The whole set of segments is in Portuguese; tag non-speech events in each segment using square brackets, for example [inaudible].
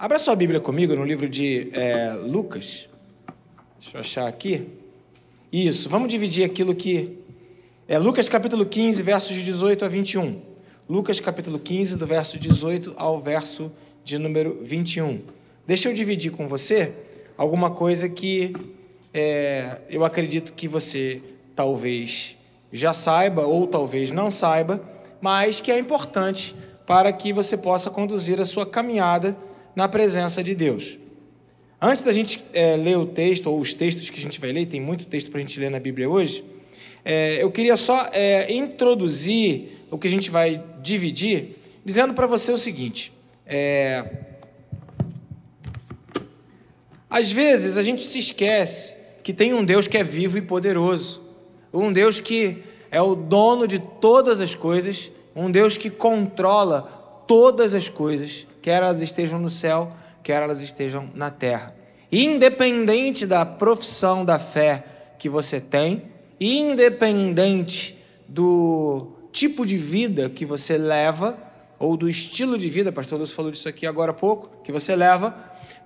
Abra sua Bíblia comigo no livro de é, Lucas. Deixa eu achar aqui. Isso, vamos dividir aquilo que. É Lucas capítulo 15, versos de 18 a 21. Lucas capítulo 15, do verso 18 ao verso de número 21. Deixa eu dividir com você alguma coisa que é, eu acredito que você talvez já saiba ou talvez não saiba, mas que é importante para que você possa conduzir a sua caminhada na presença de Deus. Antes da gente é, ler o texto, ou os textos que a gente vai ler, tem muito texto para a gente ler na Bíblia hoje, é, eu queria só é, introduzir o que a gente vai dividir, dizendo para você o seguinte: é, às vezes a gente se esquece que tem um Deus que é vivo e poderoso, um Deus que é o dono de todas as coisas, um Deus que controla todas as coisas, quer elas estejam no céu, quer elas estejam na terra. Independente da profissão da fé que você tem, independente do tipo de vida que você leva, ou do estilo de vida, pastor Lúcio falou disso aqui agora há pouco, que você leva,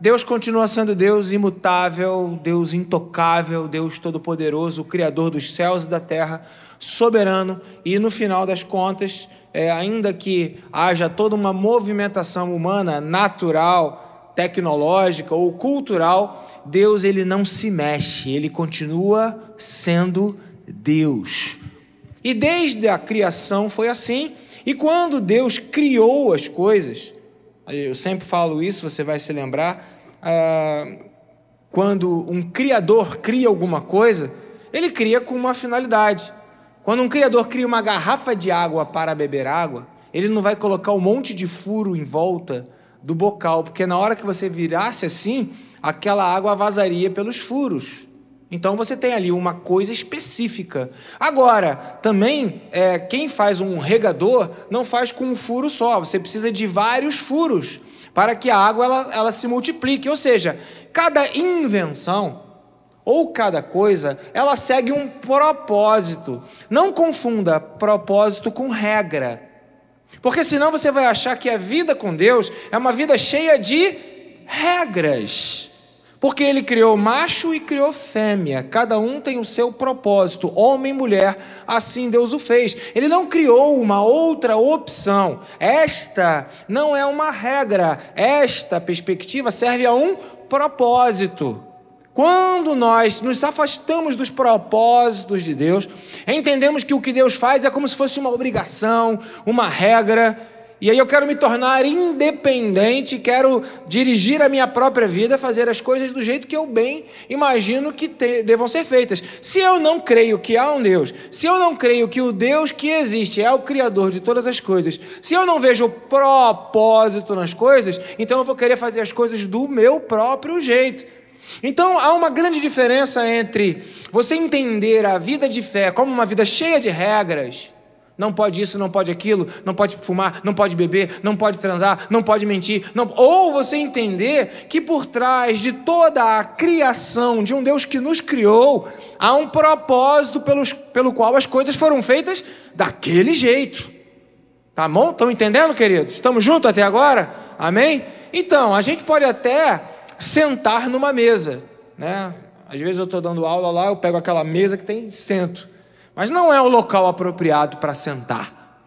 Deus continua sendo Deus imutável, Deus intocável, Deus todo-poderoso, Criador dos céus e da terra, soberano, e no final das contas, é, ainda que haja toda uma movimentação humana, natural, tecnológica ou cultural, Deus ele não se mexe, ele continua sendo Deus. E desde a criação foi assim, e quando Deus criou as coisas, eu sempre falo isso, você vai se lembrar, ah, quando um criador cria alguma coisa, ele cria com uma finalidade. Quando um criador cria uma garrafa de água para beber água, ele não vai colocar um monte de furo em volta do bocal, porque na hora que você virasse assim, aquela água vazaria pelos furos. Então você tem ali uma coisa específica. Agora, também, é, quem faz um regador não faz com um furo só, você precisa de vários furos para que a água ela, ela se multiplique. Ou seja, cada invenção ou cada coisa, ela segue um propósito. Não confunda propósito com regra. Porque senão você vai achar que a vida com Deus é uma vida cheia de regras. Porque ele criou macho e criou fêmea, cada um tem o seu propósito, homem e mulher, assim Deus o fez. Ele não criou uma outra opção. Esta não é uma regra, esta perspectiva serve a um propósito. Quando nós nos afastamos dos propósitos de Deus, entendemos que o que Deus faz é como se fosse uma obrigação, uma regra, e aí eu quero me tornar independente, quero dirigir a minha própria vida, fazer as coisas do jeito que eu bem imagino que te, devam ser feitas. Se eu não creio que há um Deus, se eu não creio que o Deus que existe é o Criador de todas as coisas, se eu não vejo propósito nas coisas, então eu vou querer fazer as coisas do meu próprio jeito. Então há uma grande diferença entre você entender a vida de fé como uma vida cheia de regras, não pode isso, não pode aquilo, não pode fumar, não pode beber, não pode transar, não pode mentir, não... ou você entender que por trás de toda a criação de um Deus que nos criou, há um propósito pelos, pelo qual as coisas foram feitas daquele jeito. Tá bom? Estão entendendo, queridos? Estamos juntos até agora? Amém? Então, a gente pode até sentar numa mesa, né? Às vezes eu estou dando aula lá, eu pego aquela mesa que tem sento, mas não é o local apropriado para sentar.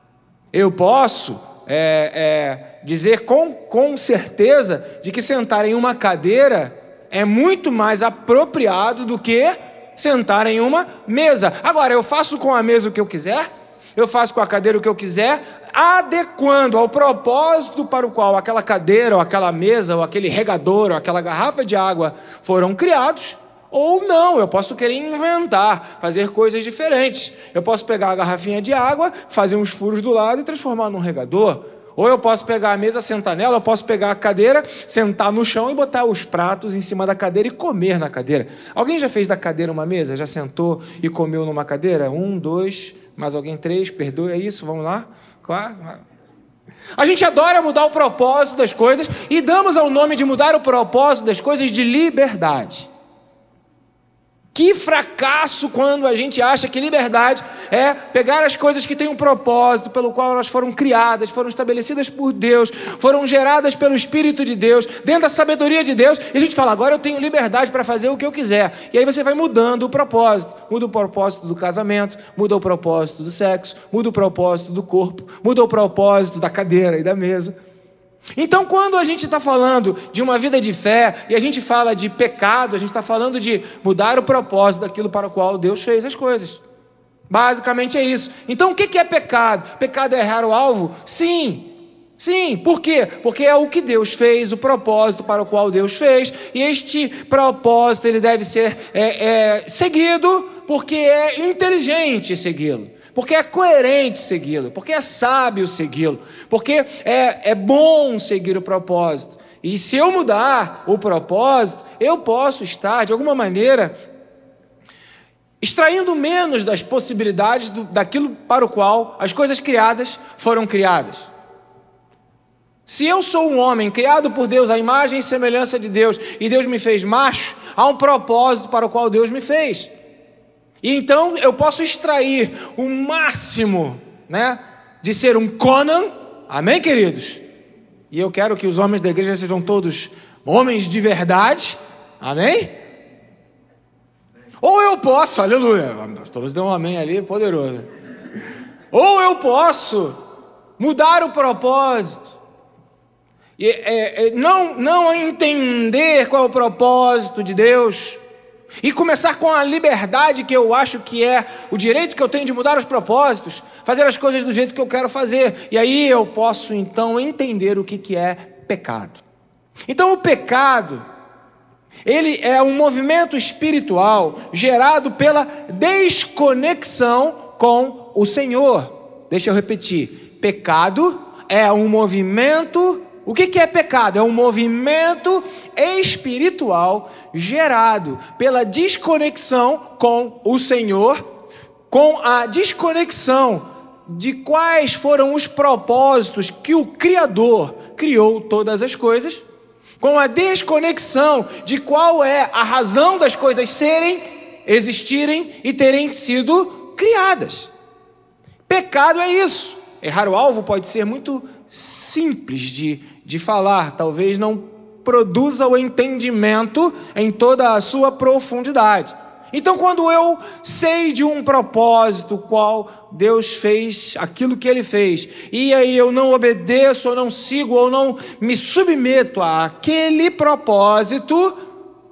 Eu posso é, é, dizer com, com certeza de que sentar em uma cadeira é muito mais apropriado do que sentar em uma mesa. Agora, eu faço com a mesa o que eu quiser, eu faço com a cadeira o que eu quiser, adequando ao propósito para o qual aquela cadeira, ou aquela mesa, ou aquele regador, ou aquela garrafa de água foram criados, ou não, eu posso querer inventar, fazer coisas diferentes. Eu posso pegar a garrafinha de água, fazer uns furos do lado e transformar num regador. Ou eu posso pegar a mesa, sentar nela, eu posso pegar a cadeira, sentar no chão e botar os pratos em cima da cadeira e comer na cadeira. Alguém já fez da cadeira uma mesa? Já sentou e comeu numa cadeira? Um, dois, mais alguém? Três, perdoe, é isso? Vamos lá? Quatro. A gente adora mudar o propósito das coisas e damos ao nome de mudar o propósito das coisas de liberdade. Que fracasso quando a gente acha que liberdade é pegar as coisas que têm um propósito, pelo qual elas foram criadas, foram estabelecidas por Deus, foram geradas pelo Espírito de Deus, dentro da sabedoria de Deus, e a gente fala, agora eu tenho liberdade para fazer o que eu quiser. E aí você vai mudando o propósito. Muda o propósito do casamento, muda o propósito do sexo, muda o propósito do corpo, muda o propósito da cadeira e da mesa. Então, quando a gente está falando de uma vida de fé e a gente fala de pecado, a gente está falando de mudar o propósito daquilo para o qual Deus fez as coisas. Basicamente é isso. Então, o que é pecado? Pecado é errar o alvo? Sim. Sim, por quê? Porque é o que Deus fez, o propósito para o qual Deus fez, e este propósito ele deve ser é, é, seguido porque é inteligente segui-lo porque é coerente segui-lo, porque é sábio segui-lo, porque é, é bom seguir o propósito. E se eu mudar o propósito, eu posso estar, de alguma maneira, extraindo menos das possibilidades do, daquilo para o qual as coisas criadas foram criadas. Se eu sou um homem criado por Deus, à imagem e semelhança de Deus, e Deus me fez macho, há um propósito para o qual Deus me fez. E então eu posso extrair o máximo, né, de ser um Conan, amém, queridos? E eu quero que os homens da igreja sejam todos homens de verdade, amém? Ou eu posso, aleluia, todos deu um amém ali, poderoso. Ou eu posso mudar o propósito, e, é, é, não, não entender qual é o propósito de Deus, e começar com a liberdade que eu acho que é o direito que eu tenho de mudar os propósitos, fazer as coisas do jeito que eu quero fazer. E aí eu posso então entender o que, que é pecado. Então o pecado, ele é um movimento espiritual gerado pela desconexão com o Senhor. Deixa eu repetir: pecado é um movimento o que é pecado? É um movimento espiritual gerado pela desconexão com o Senhor, com a desconexão de quais foram os propósitos que o Criador criou todas as coisas, com a desconexão de qual é a razão das coisas serem, existirem e terem sido criadas. Pecado é isso. Errar o alvo pode ser muito simples de de falar, talvez não produza o entendimento em toda a sua profundidade. Então, quando eu sei de um propósito qual Deus fez aquilo que Ele fez, e aí eu não obedeço, ou não sigo, ou não me submeto àquele propósito,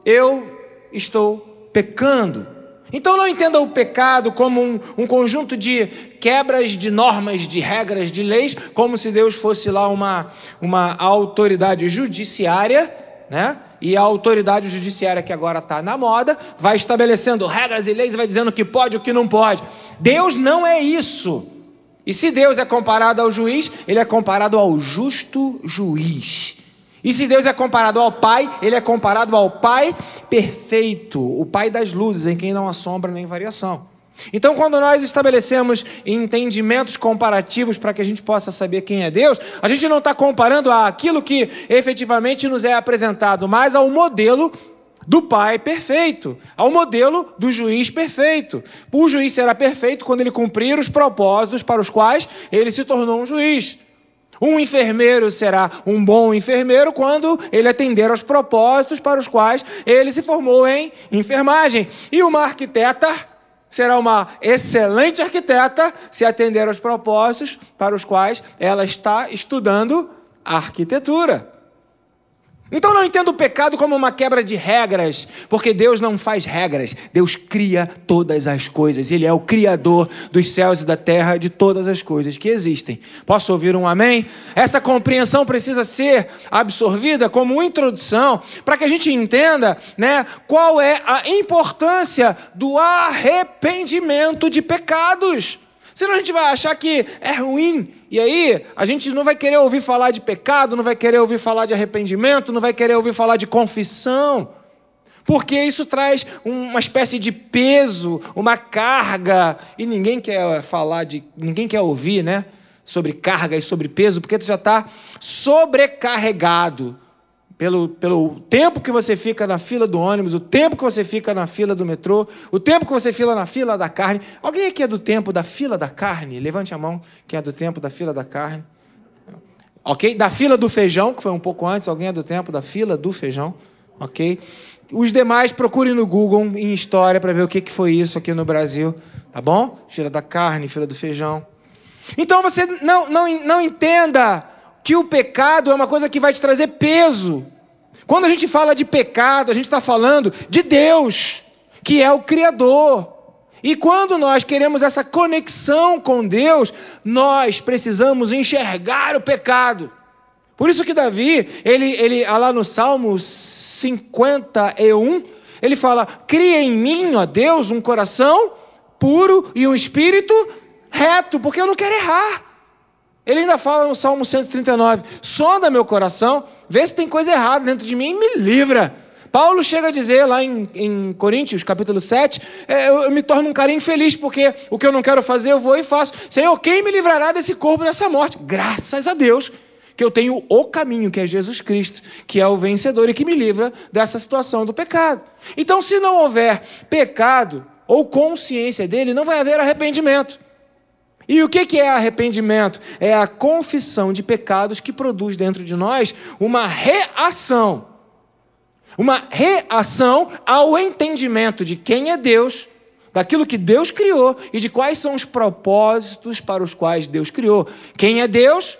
eu estou pecando. Então não entenda o pecado como um, um, conjunto de quebras de normas, de regras, de leis, como se Deus fosse lá uma, uma autoridade judiciária, né? E a autoridade judiciária que agora está na moda vai estabelecendo regras e leis e vai dizendo o que pode e o que não pode. Deus não é isso. E se Deus é comparado ao juiz, ele é comparado ao justo juiz. E se Deus é comparado ao Pai, ele é comparado ao Pai perfeito, o Pai das luzes, em quem não há sombra nem variação. Então, quando nós estabelecemos entendimentos comparativos para que a gente possa saber quem é Deus, a gente não está comparando aquilo que efetivamente nos é apresentado, mas ao modelo do Pai perfeito, ao modelo do juiz perfeito. O juiz será perfeito quando ele cumprir os propósitos para os quais ele se tornou um juiz. Um enfermeiro será um bom enfermeiro quando ele atender aos propósitos para os quais ele se formou em enfermagem. E uma arquiteta será uma excelente arquiteta se atender aos propósitos para os quais ela está estudando arquitetura. Então não entendo o pecado como uma quebra de regras, porque Deus não faz regras, Deus cria todas as coisas, Ele é o Criador dos céus e da terra, de todas as coisas que existem. Posso ouvir um amém? Essa compreensão precisa ser absorvida como introdução para que a gente entenda né, qual é a importância do arrependimento de pecados. Senão a gente vai achar que é ruim. E aí, a gente não vai querer ouvir falar de pecado, não vai querer ouvir falar de arrependimento, não vai querer ouvir falar de confissão, porque isso traz uma espécie de peso, uma carga, e ninguém quer falar de, ninguém quer ouvir, né, sobre carga e sobre peso, porque tu já está sobrecarregado pelo, pelo tempo que você fica na fila do ônibus, o tempo que você fica na fila do metrô, o tempo que você fila na fila da carne. Alguém aqui é do tempo da fila da carne? Levante a mão, quem é do tempo da fila da carne. Ok? Da fila do feijão, que foi um pouco antes, alguém é do tempo da fila do feijão. Ok? Os demais procurem no Google em história para ver o que, que foi isso aqui no Brasil. Tá bom? Fila da carne, fila do feijão. Então você não, não, não entenda que o pecado é uma coisa que vai te trazer peso. Quando a gente fala de pecado, a gente está falando de Deus, que é o Criador. E quando nós queremos essa conexão com Deus, nós precisamos enxergar o pecado. Por isso que Davi, ele, ele lá no Salmo 51, ele fala: Cria em mim, ó Deus, um coração puro e um espírito reto, porque eu não quero errar. Ele ainda fala no Salmo 139: sonda meu coração, vê se tem coisa errada dentro de mim e me livra. Paulo chega a dizer lá em, em Coríntios, capítulo 7, é, eu, eu, me torno um cara infeliz, porque o que eu não quero fazer eu vou e faço. Senhor, quem me livrará desse corpo, dessa morte? Graças a Deus que eu tenho o caminho, que é Jesus Cristo, que é o vencedor e que me livra dessa situação do pecado. Então, se não houver pecado ou consciência dele, não vai haver arrependimento. E o que é arrependimento? É a confissão de pecados que produz dentro de nós uma reação. Uma reação ao entendimento de quem é Deus, daquilo que Deus criou e de quais são os propósitos para os quais Deus criou. Quem é Deus?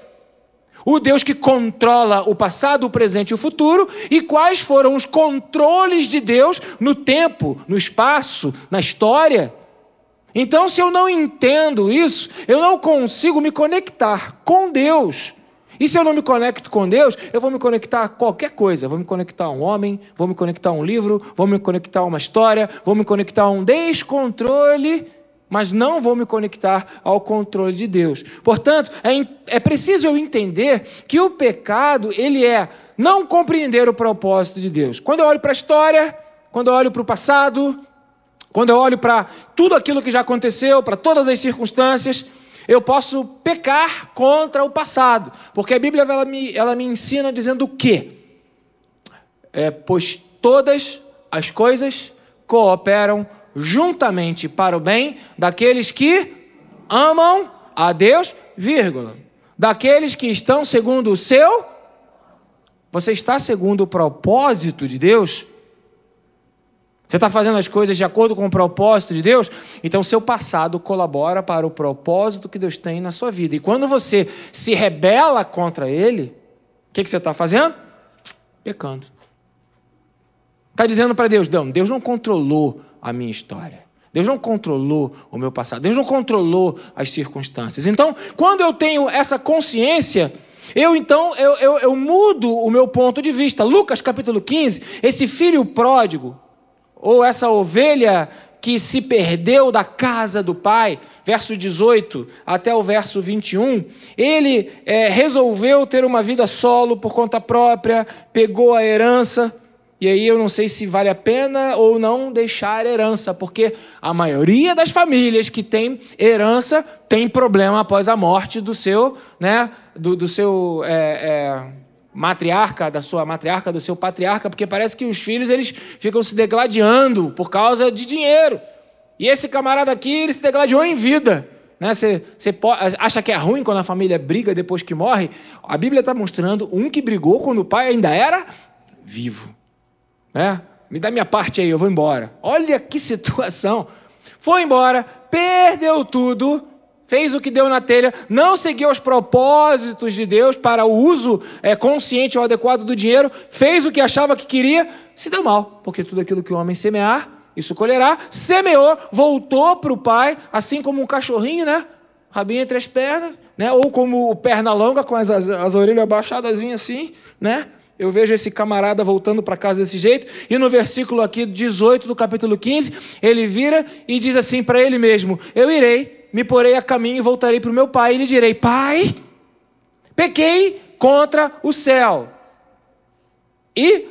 O Deus que controla o passado, o presente e o futuro, e quais foram os controles de Deus no tempo, no espaço, na história. Então, se eu não entendo isso, eu não consigo me conectar com Deus. E se eu não me conecto com Deus, eu vou me conectar a qualquer coisa. Vou me conectar a um homem, vou me conectar a um livro, vou me conectar a uma história, vou me conectar a um descontrole, mas não vou me conectar ao controle de Deus. Portanto, é, é preciso eu entender que o pecado, ele é não compreender o propósito de Deus. Quando eu olho para a história, quando eu olho para o passado, quando eu olho para tudo aquilo que já aconteceu, para todas as circunstâncias, eu posso pecar contra o passado, porque a Bíblia ela me, ela me ensina dizendo o quê? É, pois todas as coisas cooperam juntamente para o bem daqueles que amam a Deus, vírgula, daqueles que estão segundo o seu. Você está segundo o propósito de Deus? Você está fazendo as coisas de acordo com o propósito de Deus? Então, seu passado colabora para o propósito que Deus tem na sua vida. E quando você se rebela contra Ele, o que, que você está fazendo? Pecando. Está dizendo para Deus: não, Deus não controlou a minha história. Deus não controlou o meu passado. Deus não controlou as circunstâncias. Então, quando eu tenho essa consciência, eu então eu, eu, eu mudo o meu ponto de vista. Lucas capítulo 15, esse filho pródigo, ou essa ovelha que se perdeu da casa do pai, verso 18 até o verso 21, ele é, resolveu ter uma vida solo por conta própria, pegou a herança, e aí eu não sei se vale a pena ou não deixar herança, porque a maioria das famílias que tem herança tem problema após a morte do seu, né, do, do seu é, é, matriarca, da sua matriarca, do seu patriarca, porque parece que os filhos eles ficam se degladiando por causa de dinheiro. E esse camarada aqui, ele se degladiou em vida. Né? Você, você acha que é ruim quando a família briga depois que morre? A Bíblia está mostrando um que brigou quando o pai ainda era vivo. Né? Me dá minha parte aí, eu vou embora. Olha que situação. Foi embora, perdeu tudo, fez o que deu na telha, não seguiu os propósitos de Deus para o uso é, consciente ou adequado do dinheiro, fez o que achava que queria, se deu mal, porque tudo aquilo que o homem semear, isso colherá. Semeou, voltou para o pai, assim como um cachorrinho, né? Rabinho entre as pernas, né? Ou como o perna longa com as, as, as orelhas abaixadas assim, né? Eu vejo esse camarada voltando para casa desse jeito, e no versículo aqui 18 do capítulo 15, ele vira e diz assim para ele mesmo: Eu irei me porei a caminho e voltarei para o meu pai e lhe direi: Pai, pequei contra o céu e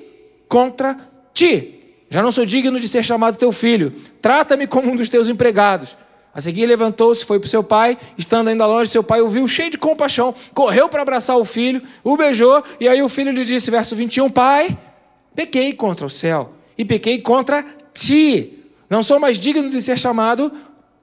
contra ti. Já não sou digno de ser chamado teu filho. Trata-me como um dos teus empregados. A seguir levantou-se, foi para seu pai, estando ainda longe, seu pai o viu cheio de compaixão, correu para abraçar o filho, o beijou, e aí o filho lhe disse, verso 21, Pai, pequei contra o céu e pequei contra ti. Não sou mais digno de ser chamado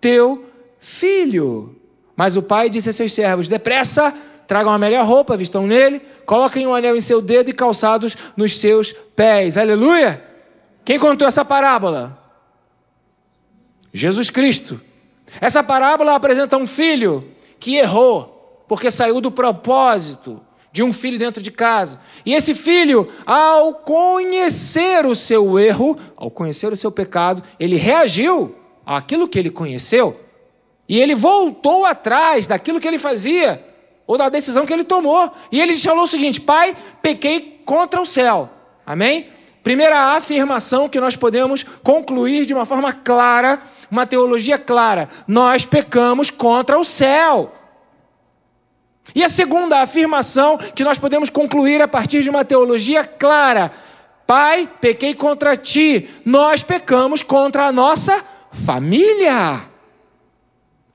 teu filho. Mas o pai disse a seus servos: Depressa, tragam a melhor roupa, vistam nele, coloquem um anel em seu dedo e calçados nos seus pés. Aleluia! Quem contou essa parábola? Jesus Cristo. Essa parábola apresenta um filho que errou, porque saiu do propósito de um filho dentro de casa. E esse filho, ao conhecer o seu erro, ao conhecer o seu pecado, ele reagiu àquilo que ele conheceu. E ele voltou atrás daquilo que ele fazia, ou da decisão que ele tomou. E ele falou o seguinte: Pai, pequei contra o céu. Amém? Primeira afirmação que nós podemos concluir de uma forma clara, uma teologia clara: nós pecamos contra o céu. E a segunda afirmação que nós podemos concluir a partir de uma teologia clara: Pai, pequei contra ti, nós pecamos contra a nossa família.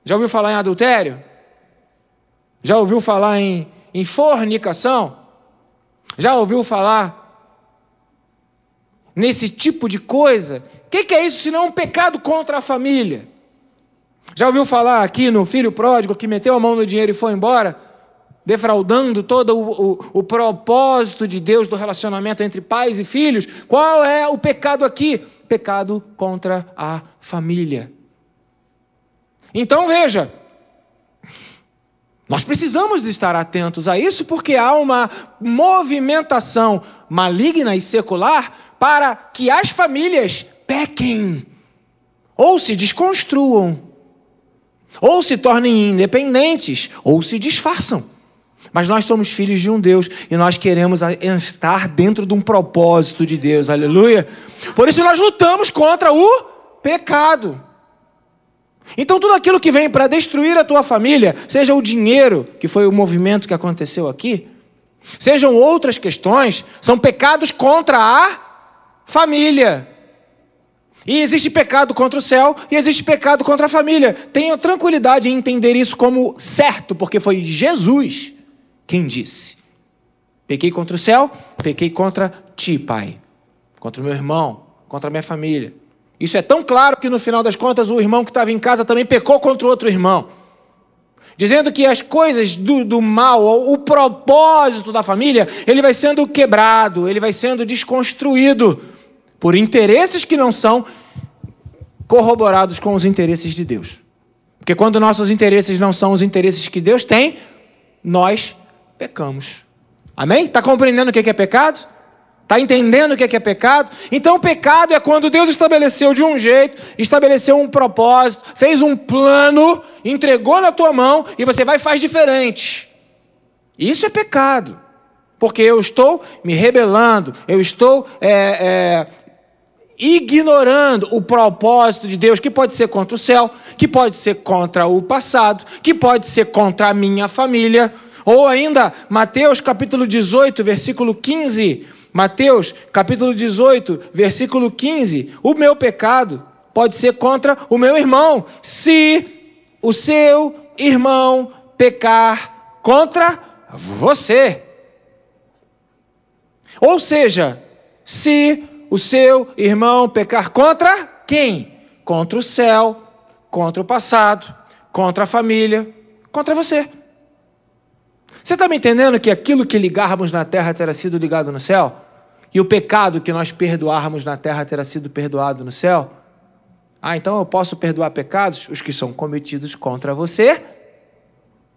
Já ouviu falar em adultério? Já ouviu falar em, em fornicação? Já ouviu falar nesse tipo de coisa? O que, que é isso se não um pecado contra a família? Já ouviu falar aqui no filho pródigo que meteu a mão no dinheiro e foi embora? defraudando todo o, o, o, propósito de Deus do relacionamento entre pais e filhos. Qual é o pecado aqui? Pecado contra a família. Então veja, nós precisamos estar atentos a isso porque há uma movimentação maligna e secular para que as famílias pequem, ou se desconstruam, ou se tornem independentes, ou se disfarçam. Mas nós somos filhos de um Deus e nós queremos estar dentro de um propósito de Deus, aleluia. Por isso nós lutamos contra o pecado. Então, tudo aquilo que vem para destruir a tua família, seja o dinheiro, que foi o movimento que aconteceu aqui, sejam outras questões, são pecados contra a família. E existe pecado contra o céu e existe pecado contra a família. Tenha tranquilidade em entender isso como certo, porque foi Jesus quem disse? Pequei contra o céu, pequei contra ti, Pai, contra o meu irmão, contra a minha família. Isso é tão claro que no final das contas o irmão que estava em casa também pecou contra o outro irmão. Dizendo que as coisas do, do mal, o propósito da família, ele vai sendo quebrado, ele vai sendo desconstruído por interesses que não são corroborados com os interesses de Deus. Porque quando nossos interesses não são os interesses que Deus tem, nós pecamos. Amém? Está compreendendo o que é pecado? Está entendendo o que é pecado? Então, pecado é quando Deus estabeleceu de um jeito, estabeleceu um propósito, fez um plano, entregou na tua mão e você vai e faz diferente. Isso é pecado. Porque eu estou me rebelando, eu estou é, é, ignorando o propósito de Deus, que pode ser contra o céu, que pode ser contra o passado, que pode ser contra a minha família. Ou ainda, Mateus capítulo 18, versículo 15. Mateus capítulo 18, versículo 15. O meu pecado pode ser contra o meu irmão, se o seu irmão pecar contra você. Ou seja, se o seu irmão pecar contra quem? Contra o céu, contra o passado, contra a família, contra você. Você está me entendendo que aquilo que ligarmos na terra terá sido ligado no céu? E o pecado que nós perdoarmos na terra terá sido perdoado no céu? Ah, então eu posso perdoar pecados, os que são cometidos contra você?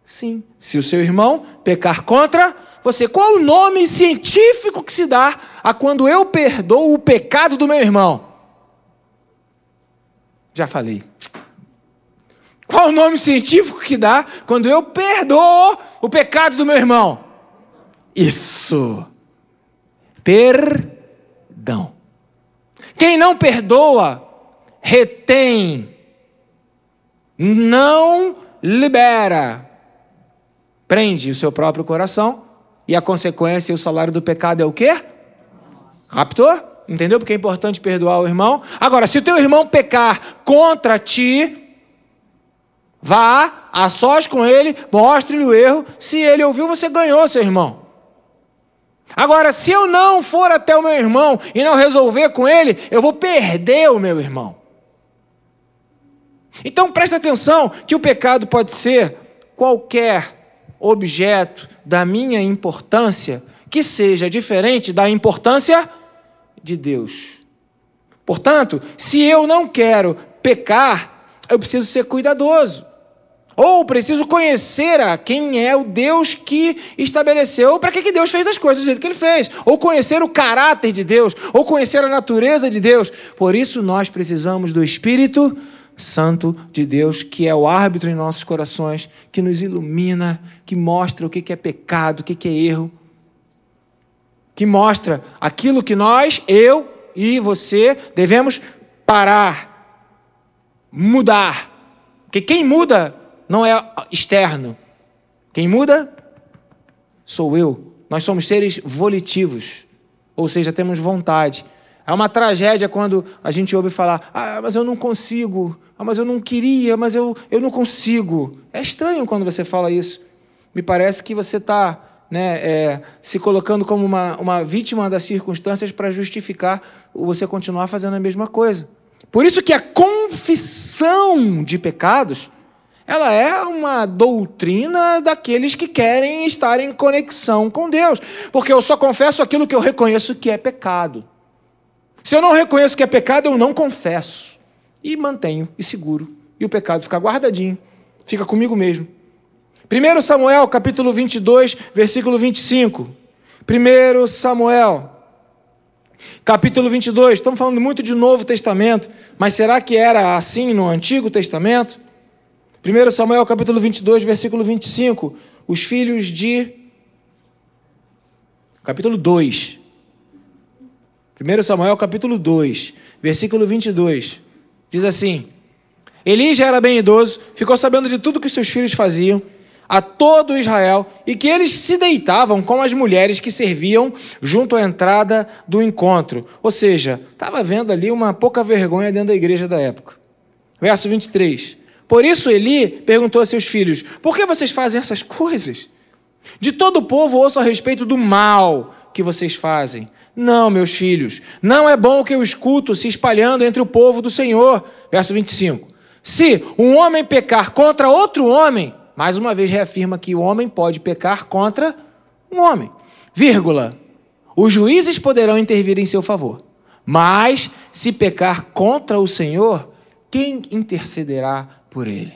Sim. Se o seu irmão pecar contra você, qual o nome científico que se dá a quando eu perdoo o pecado do meu irmão? Já falei. Qual o nome científico que dá quando eu perdoo o pecado do meu irmão? Isso. Perdão. Quem não perdoa, retém, não libera, prende o seu próprio coração e a consequência e o salário do pecado é o quê? Raptor? Entendeu? Porque é importante perdoar o irmão. Agora, se o teu irmão pecar contra ti, Vá a sós com ele, mostre-lhe o erro. Se ele ouviu, você ganhou, seu irmão. Agora, se eu não for até o meu irmão e não resolver com ele, eu vou perder o meu irmão. Então presta atenção que o pecado pode ser qualquer objeto da minha importância que seja diferente da importância de Deus. Portanto, se eu não quero pecar, eu preciso ser cuidadoso. Ou preciso conhecer a quem é o Deus que estabeleceu, para que, que Deus fez as coisas do jeito que ele fez. Ou conhecer o caráter de Deus, ou conhecer a natureza de Deus. Por isso nós precisamos do Espírito Santo de Deus, que é o árbitro em nossos corações, que nos ilumina, que mostra o que é pecado, o que é erro, que mostra aquilo que nós, eu e você, devemos parar, mudar. Porque quem muda não é externo. Quem muda sou eu. Nós somos seres volitivos, ou seja, temos vontade. É uma tragédia quando a gente ouve falar: ah, mas eu não consigo, ah, mas eu não queria, mas eu, eu não consigo. É estranho quando você fala isso. Me parece que você está né, é, se colocando como uma, uma vítima das circunstâncias para justificar você continuar fazendo a mesma coisa. Por isso que a confissão de pecados ela é uma doutrina daqueles que querem estar em conexão com Deus. Porque eu só confesso aquilo que eu reconheço que é pecado. Se eu não reconheço que é pecado, eu não confesso. E mantenho e seguro. E o pecado fica guardadinho, fica comigo mesmo. 1 Samuel, capítulo 22, versículo 25. 1 Samuel, capítulo 22. Estamos falando muito de Novo Testamento, mas será que era assim no Antigo Testamento? 1 Samuel capítulo 22, versículo 25. Os filhos de. Capítulo 2. 1 Samuel capítulo 2, versículo 22. Diz assim: Eli já era bem idoso, ficou sabendo de tudo que seus filhos faziam a todo Israel e que eles se deitavam com as mulheres que serviam junto à entrada do encontro. Ou seja, estava vendo ali uma pouca vergonha dentro da igreja da época. Verso 23. Por isso Eli perguntou a seus filhos: Por que vocês fazem essas coisas? De todo o povo ouço a respeito do mal que vocês fazem. Não, meus filhos, não é bom que eu escuto se espalhando entre o povo do Senhor. Verso 25. Se um homem pecar contra outro homem, mais uma vez reafirma que o homem pode pecar contra um homem. Vírgula. Os juízes poderão intervir em seu favor. Mas se pecar contra o Senhor, quem intercederá por ele.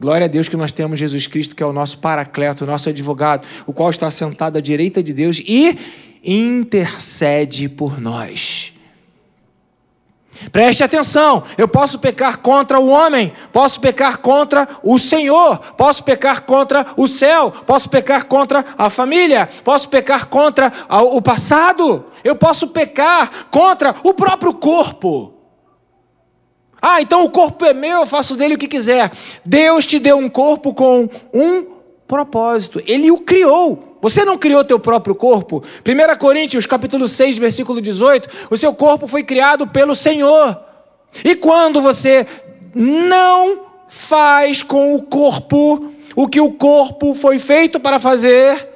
Glória a Deus que nós temos Jesus Cristo, que é o nosso paracleto, o nosso advogado, o qual está sentado à direita de Deus e intercede por nós. Preste atenção, eu posso pecar contra o homem, posso pecar contra o Senhor, posso pecar contra o céu, posso pecar contra a família, posso pecar contra o passado, eu posso pecar contra o próprio corpo. Ah, então o corpo é meu, eu faço dele o que quiser. Deus te deu um corpo com um propósito. Ele o criou. Você não criou teu próprio corpo. 1 Coríntios, capítulo 6, versículo 18, o seu corpo foi criado pelo Senhor. E quando você não faz com o corpo o que o corpo foi feito para fazer,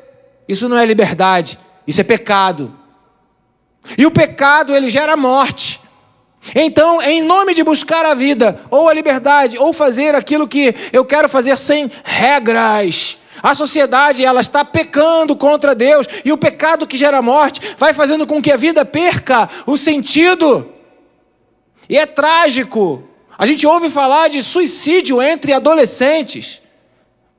isso não é liberdade, isso é pecado. E o pecado ele gera morte. Então, em nome de buscar a vida, ou a liberdade, ou fazer aquilo que eu quero fazer sem regras, a sociedade ela está pecando contra Deus e o pecado que gera morte vai fazendo com que a vida perca o sentido. E é trágico. A gente ouve falar de suicídio entre adolescentes.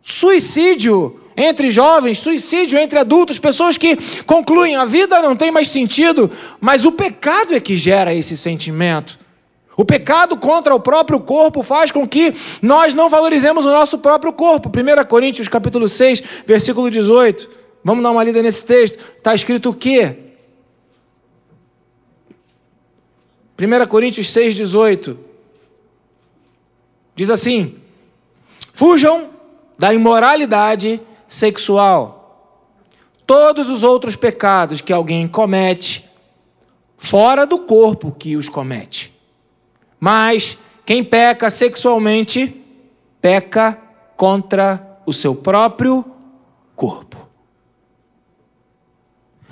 Suicídio entre jovens, suicídio entre adultos, pessoas que concluem a vida não tem mais sentido, mas o pecado é que gera esse sentimento. O pecado contra o próprio corpo faz com que nós não valorizemos o nosso próprio corpo. 1 Coríntios capítulo 6, versículo 18. Vamos dar uma lida nesse texto. Está escrito o quê? 1 Coríntios 6, 18. Diz assim: Fujam da imoralidade sexual. Todos os outros pecados que alguém comete, fora do corpo que os comete. Mas quem peca sexualmente, peca contra o seu próprio corpo.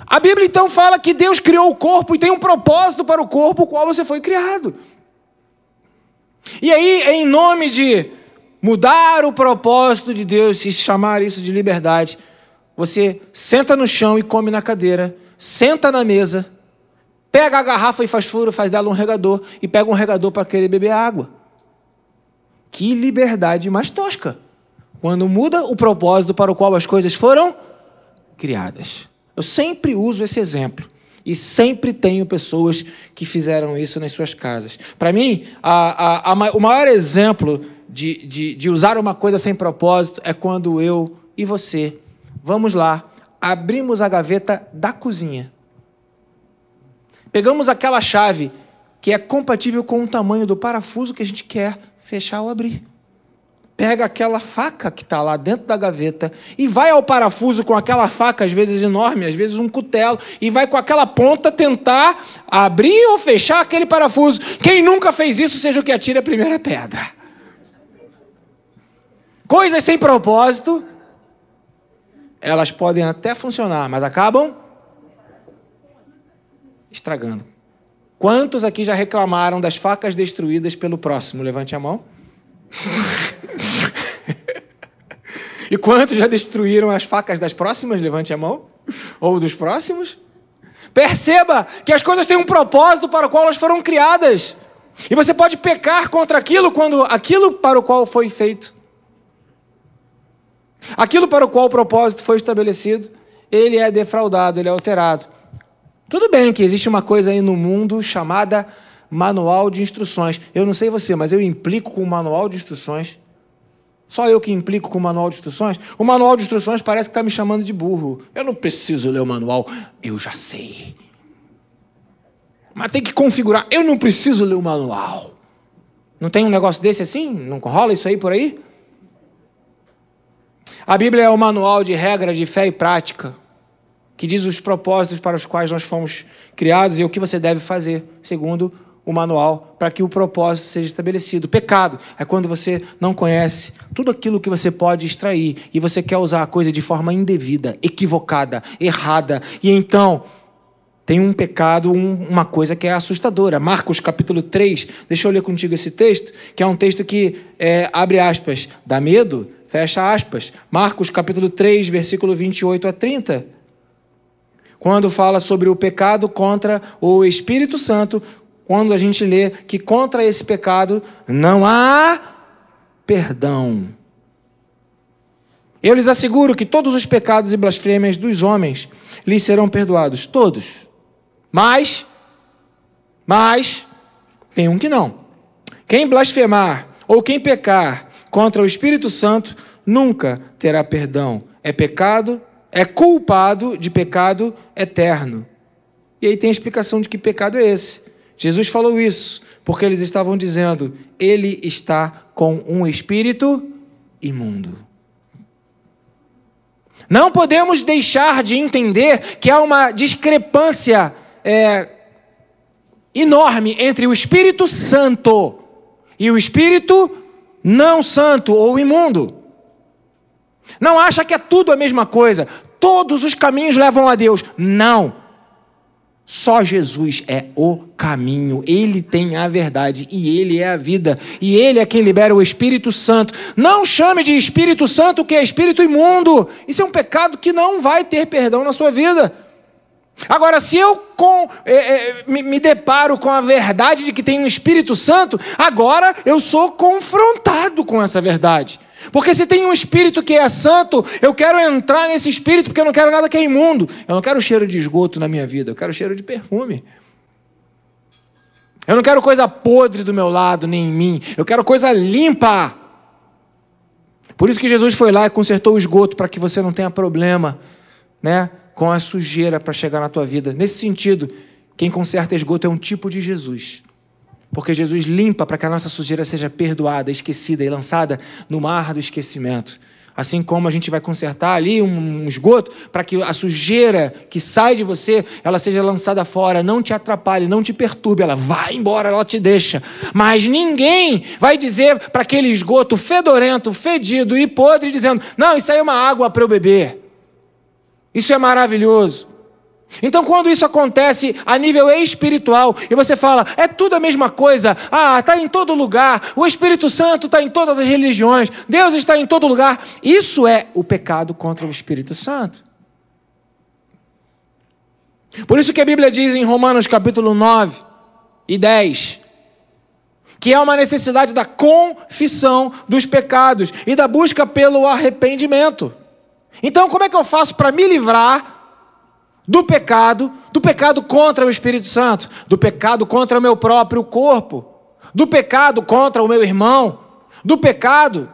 A Bíblia então fala que Deus criou o corpo e tem um propósito para o corpo, o qual você foi criado. E aí, em nome de mudar o propósito de Deus e chamar isso de liberdade, você senta no chão e come na cadeira, senta na mesa, pega a garrafa e faz furo, faz dela um regador e pega um regador para querer beber água. Que liberdade mais tosca. Quando muda o propósito para o qual as coisas foram criadas. Eu sempre uso esse exemplo. E sempre tenho pessoas que fizeram isso nas suas casas. Para mim, a, a, a, o maior exemplo de, de, de usar uma coisa sem propósito é quando eu e você, vamos lá, abrimos a gaveta da cozinha. Pegamos aquela chave que é compatível com o tamanho do parafuso que a gente quer fechar ou abrir pega aquela faca que está lá dentro da gaveta e vai ao parafuso com aquela faca, às vezes enorme, às vezes um cutelo, e vai com aquela ponta tentar abrir ou fechar aquele parafuso. Quem nunca fez isso, seja o que atire a primeira pedra. Coisas sem propósito, elas podem até funcionar, mas acabam estragando. Quantos aqui já reclamaram das facas destruídas pelo próximo? Levante a mão. [laughs] e quantos já destruíram as facas das próximas? Levante a mão. Ou dos próximos? Perceba que as coisas têm um propósito para o qual elas foram criadas. E você pode pecar contra aquilo quando aquilo para o qual foi feito. Aquilo para o qual o propósito foi estabelecido, ele é defraudado, ele é alterado. Tudo bem que existe uma coisa aí no mundo chamada manual de instruções. Eu não sei você, mas eu implico com o manual de instruções. Só eu que implico com o manual de instruções? O manual de instruções parece que está me chamando de burro. Eu não preciso ler o manual, eu já sei. Mas tem que configurar. Eu não preciso ler o manual. Não tem um negócio desse assim? Não rola isso aí por aí? A Bíblia é o manual de regra de fé e prática, que diz os propósitos para os quais nós fomos criados e o que você deve fazer, segundo o manual para que o propósito seja estabelecido. Pecado é quando você não conhece tudo aquilo que você pode extrair e você quer usar a coisa de forma indevida, equivocada, errada. E então tem um pecado, um, uma coisa que é assustadora. Marcos capítulo 3, deixa eu ler contigo esse texto, que é um texto que é, abre aspas, dá medo, fecha aspas. Marcos capítulo 3, versículo 28 a 30 quando fala sobre o pecado contra o Espírito Santo, quando a gente lê que contra esse pecado não há perdão. Eu lhes asseguro que todos os pecados e blasfêmias dos homens lhes serão perdoados, todos. Mas, mas, tem um que não. Quem blasfemar ou quem pecar contra o Espírito Santo nunca terá perdão. É pecado, é culpado de pecado eterno. E aí tem a explicação de que pecado é esse. Jesus falou isso porque eles estavam dizendo: ele está com um espírito imundo. Não podemos deixar de entender que há uma discrepância é, enorme entre o Espírito Santo e o Espírito não santo ou imundo. Não acha que é tudo a mesma coisa. Todos os caminhos levam a Deus. Não. Só Jesus é o caminho, Ele tem a verdade e Ele é a vida, e Ele é quem libera o Espírito Santo. Não chame de Espírito Santo que é espírito imundo, isso é um pecado que não vai ter perdão na sua vida. Agora, se eu com, é, é, me, me deparo com a verdade de que tem um Espírito Santo, agora eu sou confrontado com essa verdade. Porque se tem um espírito que é santo, eu quero entrar nesse espírito porque eu não quero nada que é imundo. Eu não quero cheiro de esgoto na minha vida, eu quero cheiro de perfume. Eu não quero coisa podre do meu lado, nem em mim. Eu quero coisa limpa. Por isso que Jesus foi lá e consertou o esgoto para que você não tenha problema, né, com a sujeira para chegar na tua vida. Nesse sentido, quem conserta esgoto é um tipo de Jesus. Porque Jesus limpa para que a nossa sujeira seja perdoada, esquecida e lançada no mar do esquecimento. Assim como a gente vai consertar ali um esgoto para que a sujeira que sai de você, ela seja lançada fora, não te atrapalhe, não te perturbe, ela vai embora, ela te deixa. Mas ninguém vai dizer para aquele esgoto fedorento, fedido e podre dizendo: "Não, isso aí é uma água para eu beber". Isso é maravilhoso. Então, quando isso acontece a nível espiritual, e você fala, é tudo a mesma coisa, ah, está em todo lugar, o Espírito Santo está em todas as religiões, Deus está em todo lugar, isso é o pecado contra o Espírito Santo. Por isso que a Bíblia diz em Romanos capítulo 9 e 10, que é uma necessidade da confissão dos pecados e da busca pelo arrependimento. Então, como é que eu faço para me livrar do pecado, do pecado contra o Espírito Santo, do pecado contra o meu próprio corpo, do pecado contra o meu irmão, do pecado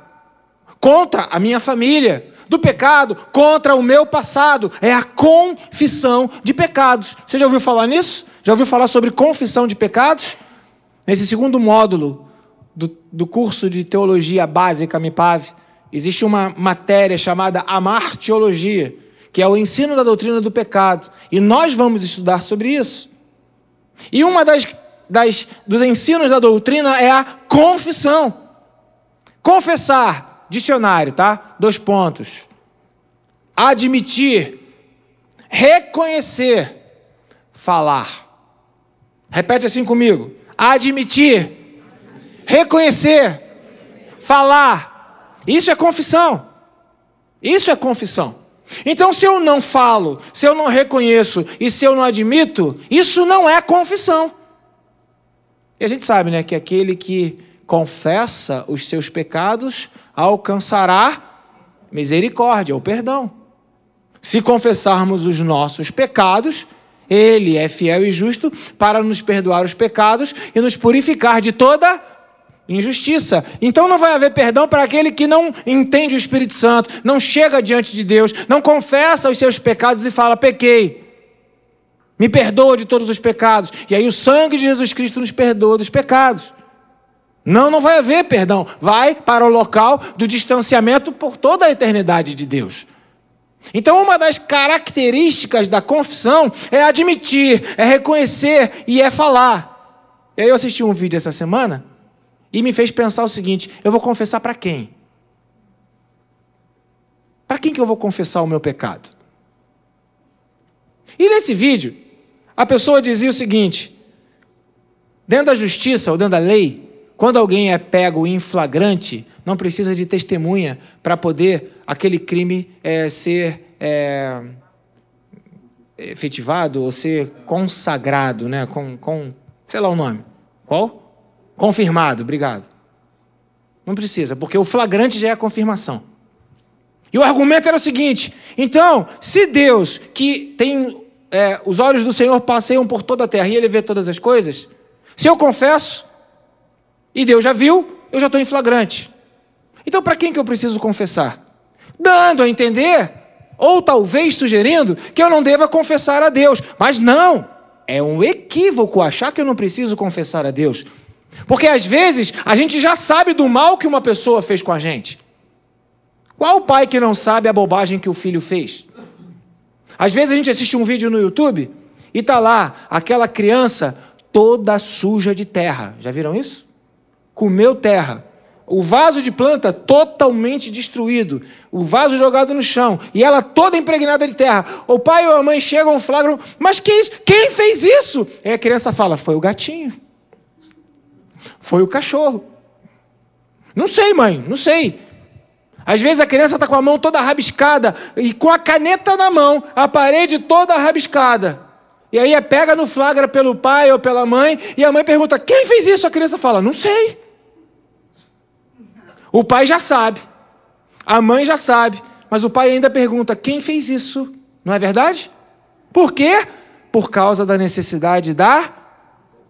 contra a minha família, do pecado contra o meu passado. É a confissão de pecados. Você já ouviu falar nisso? Já ouviu falar sobre confissão de pecados? Nesse segundo módulo do, do curso de teologia básica MIPAV, existe uma matéria chamada Amartiologia que é o ensino da doutrina do pecado. E nós vamos estudar sobre isso. E uma das, das dos ensinos da doutrina é a confissão. Confessar, dicionário, tá? Dois pontos. Admitir, reconhecer, falar. Repete assim comigo. Admitir, reconhecer, falar. Isso é confissão. Isso é confissão. Então, se eu não falo, se eu não reconheço e se eu não admito, isso não é confissão. E a gente sabe, né, que aquele que confessa os seus pecados alcançará misericórdia ou perdão. Se confessarmos os nossos pecados, ele é fiel e justo para nos perdoar os pecados e nos purificar de toda injustiça. Então não vai haver perdão para aquele que não entende o Espírito Santo, não chega diante de Deus, não confessa os seus pecados e fala: pequei. Me perdoa de todos os pecados. E aí o sangue de Jesus Cristo nos perdoa dos pecados. Não, não vai haver perdão. Vai para o local do distanciamento por toda a eternidade de Deus. Então, uma das características da confissão é admitir, é reconhecer e é falar. E aí eu assisti um vídeo essa semana e me fez pensar o seguinte: eu vou confessar para quem? Para quem que eu vou confessar o meu pecado? E nesse vídeo, a pessoa dizia o seguinte: dentro da justiça ou dentro da lei, quando alguém é pego em flagrante, não precisa de testemunha para poder aquele crime é, ser é, efetivado ou ser consagrado, né? Com, com, sei lá o nome. Qual? Confirmado, obrigado. Não precisa, porque o flagrante já é a confirmação. E o argumento era o seguinte: então, se Deus, que tem é, os olhos do Senhor passeiam por toda a terra e ele vê todas as coisas, se eu confesso e Deus já viu, eu já estou em flagrante. Então, para quem que eu preciso confessar? Dando a entender, ou talvez sugerindo, que eu não deva confessar a Deus. Mas não, é um equívoco achar que eu não preciso confessar a Deus. Porque às vezes a gente já sabe do mal que uma pessoa fez com a gente. Qual pai que não sabe a bobagem que o filho fez? Às vezes a gente assiste um vídeo no YouTube e tá lá aquela criança toda suja de terra. Já viram isso? Comeu terra. O vaso de planta totalmente destruído, o vaso jogado no chão e ela toda impregnada de terra. O pai ou a mãe chegam, flagram, mas que isso? Quem fez isso? Aí a criança fala: Foi o gatinho. Foi o cachorro. Não sei, mãe, não sei. Às vezes a criança está com a mão toda rabiscada e com a caneta na mão, a parede toda rabiscada. E aí é pega no flagra pelo pai ou pela mãe, e a mãe pergunta: quem fez isso? A criança fala: não sei. O pai já sabe, a mãe já sabe, mas o pai ainda pergunta: quem fez isso? Não é verdade? Por quê? Por causa da necessidade da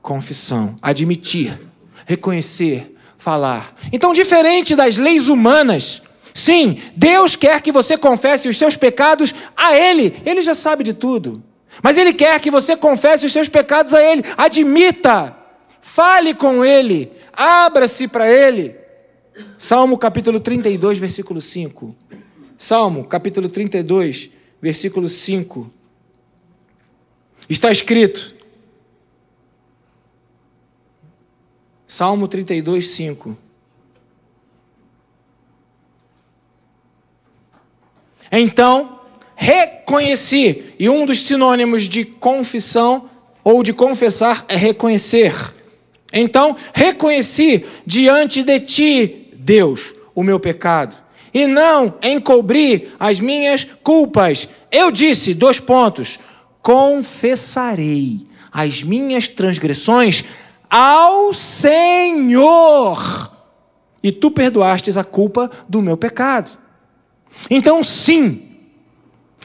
confissão, admitir reconhecer, falar. Então, diferente das leis humanas, sim, Deus quer que você confesse os seus pecados a Ele, Ele já sabe de tudo. Mas Ele quer que você confesse os seus pecados a Ele, admita, fale com Ele, abra-se para Ele. Salmo capítulo 32, versículo 5. Salmo, capítulo 32, versículo 5. Está escrito. Salmo 32, 5. Então, reconheci, e um dos sinônimos de confissão ou de confessar é reconhecer. Então, reconheci diante de ti, Deus, o meu pecado, e não encobri as minhas culpas. Eu disse, dois pontos, confessarei as minhas transgressões ao Senhor, e tu perdoastes a culpa do meu pecado. Então, sim,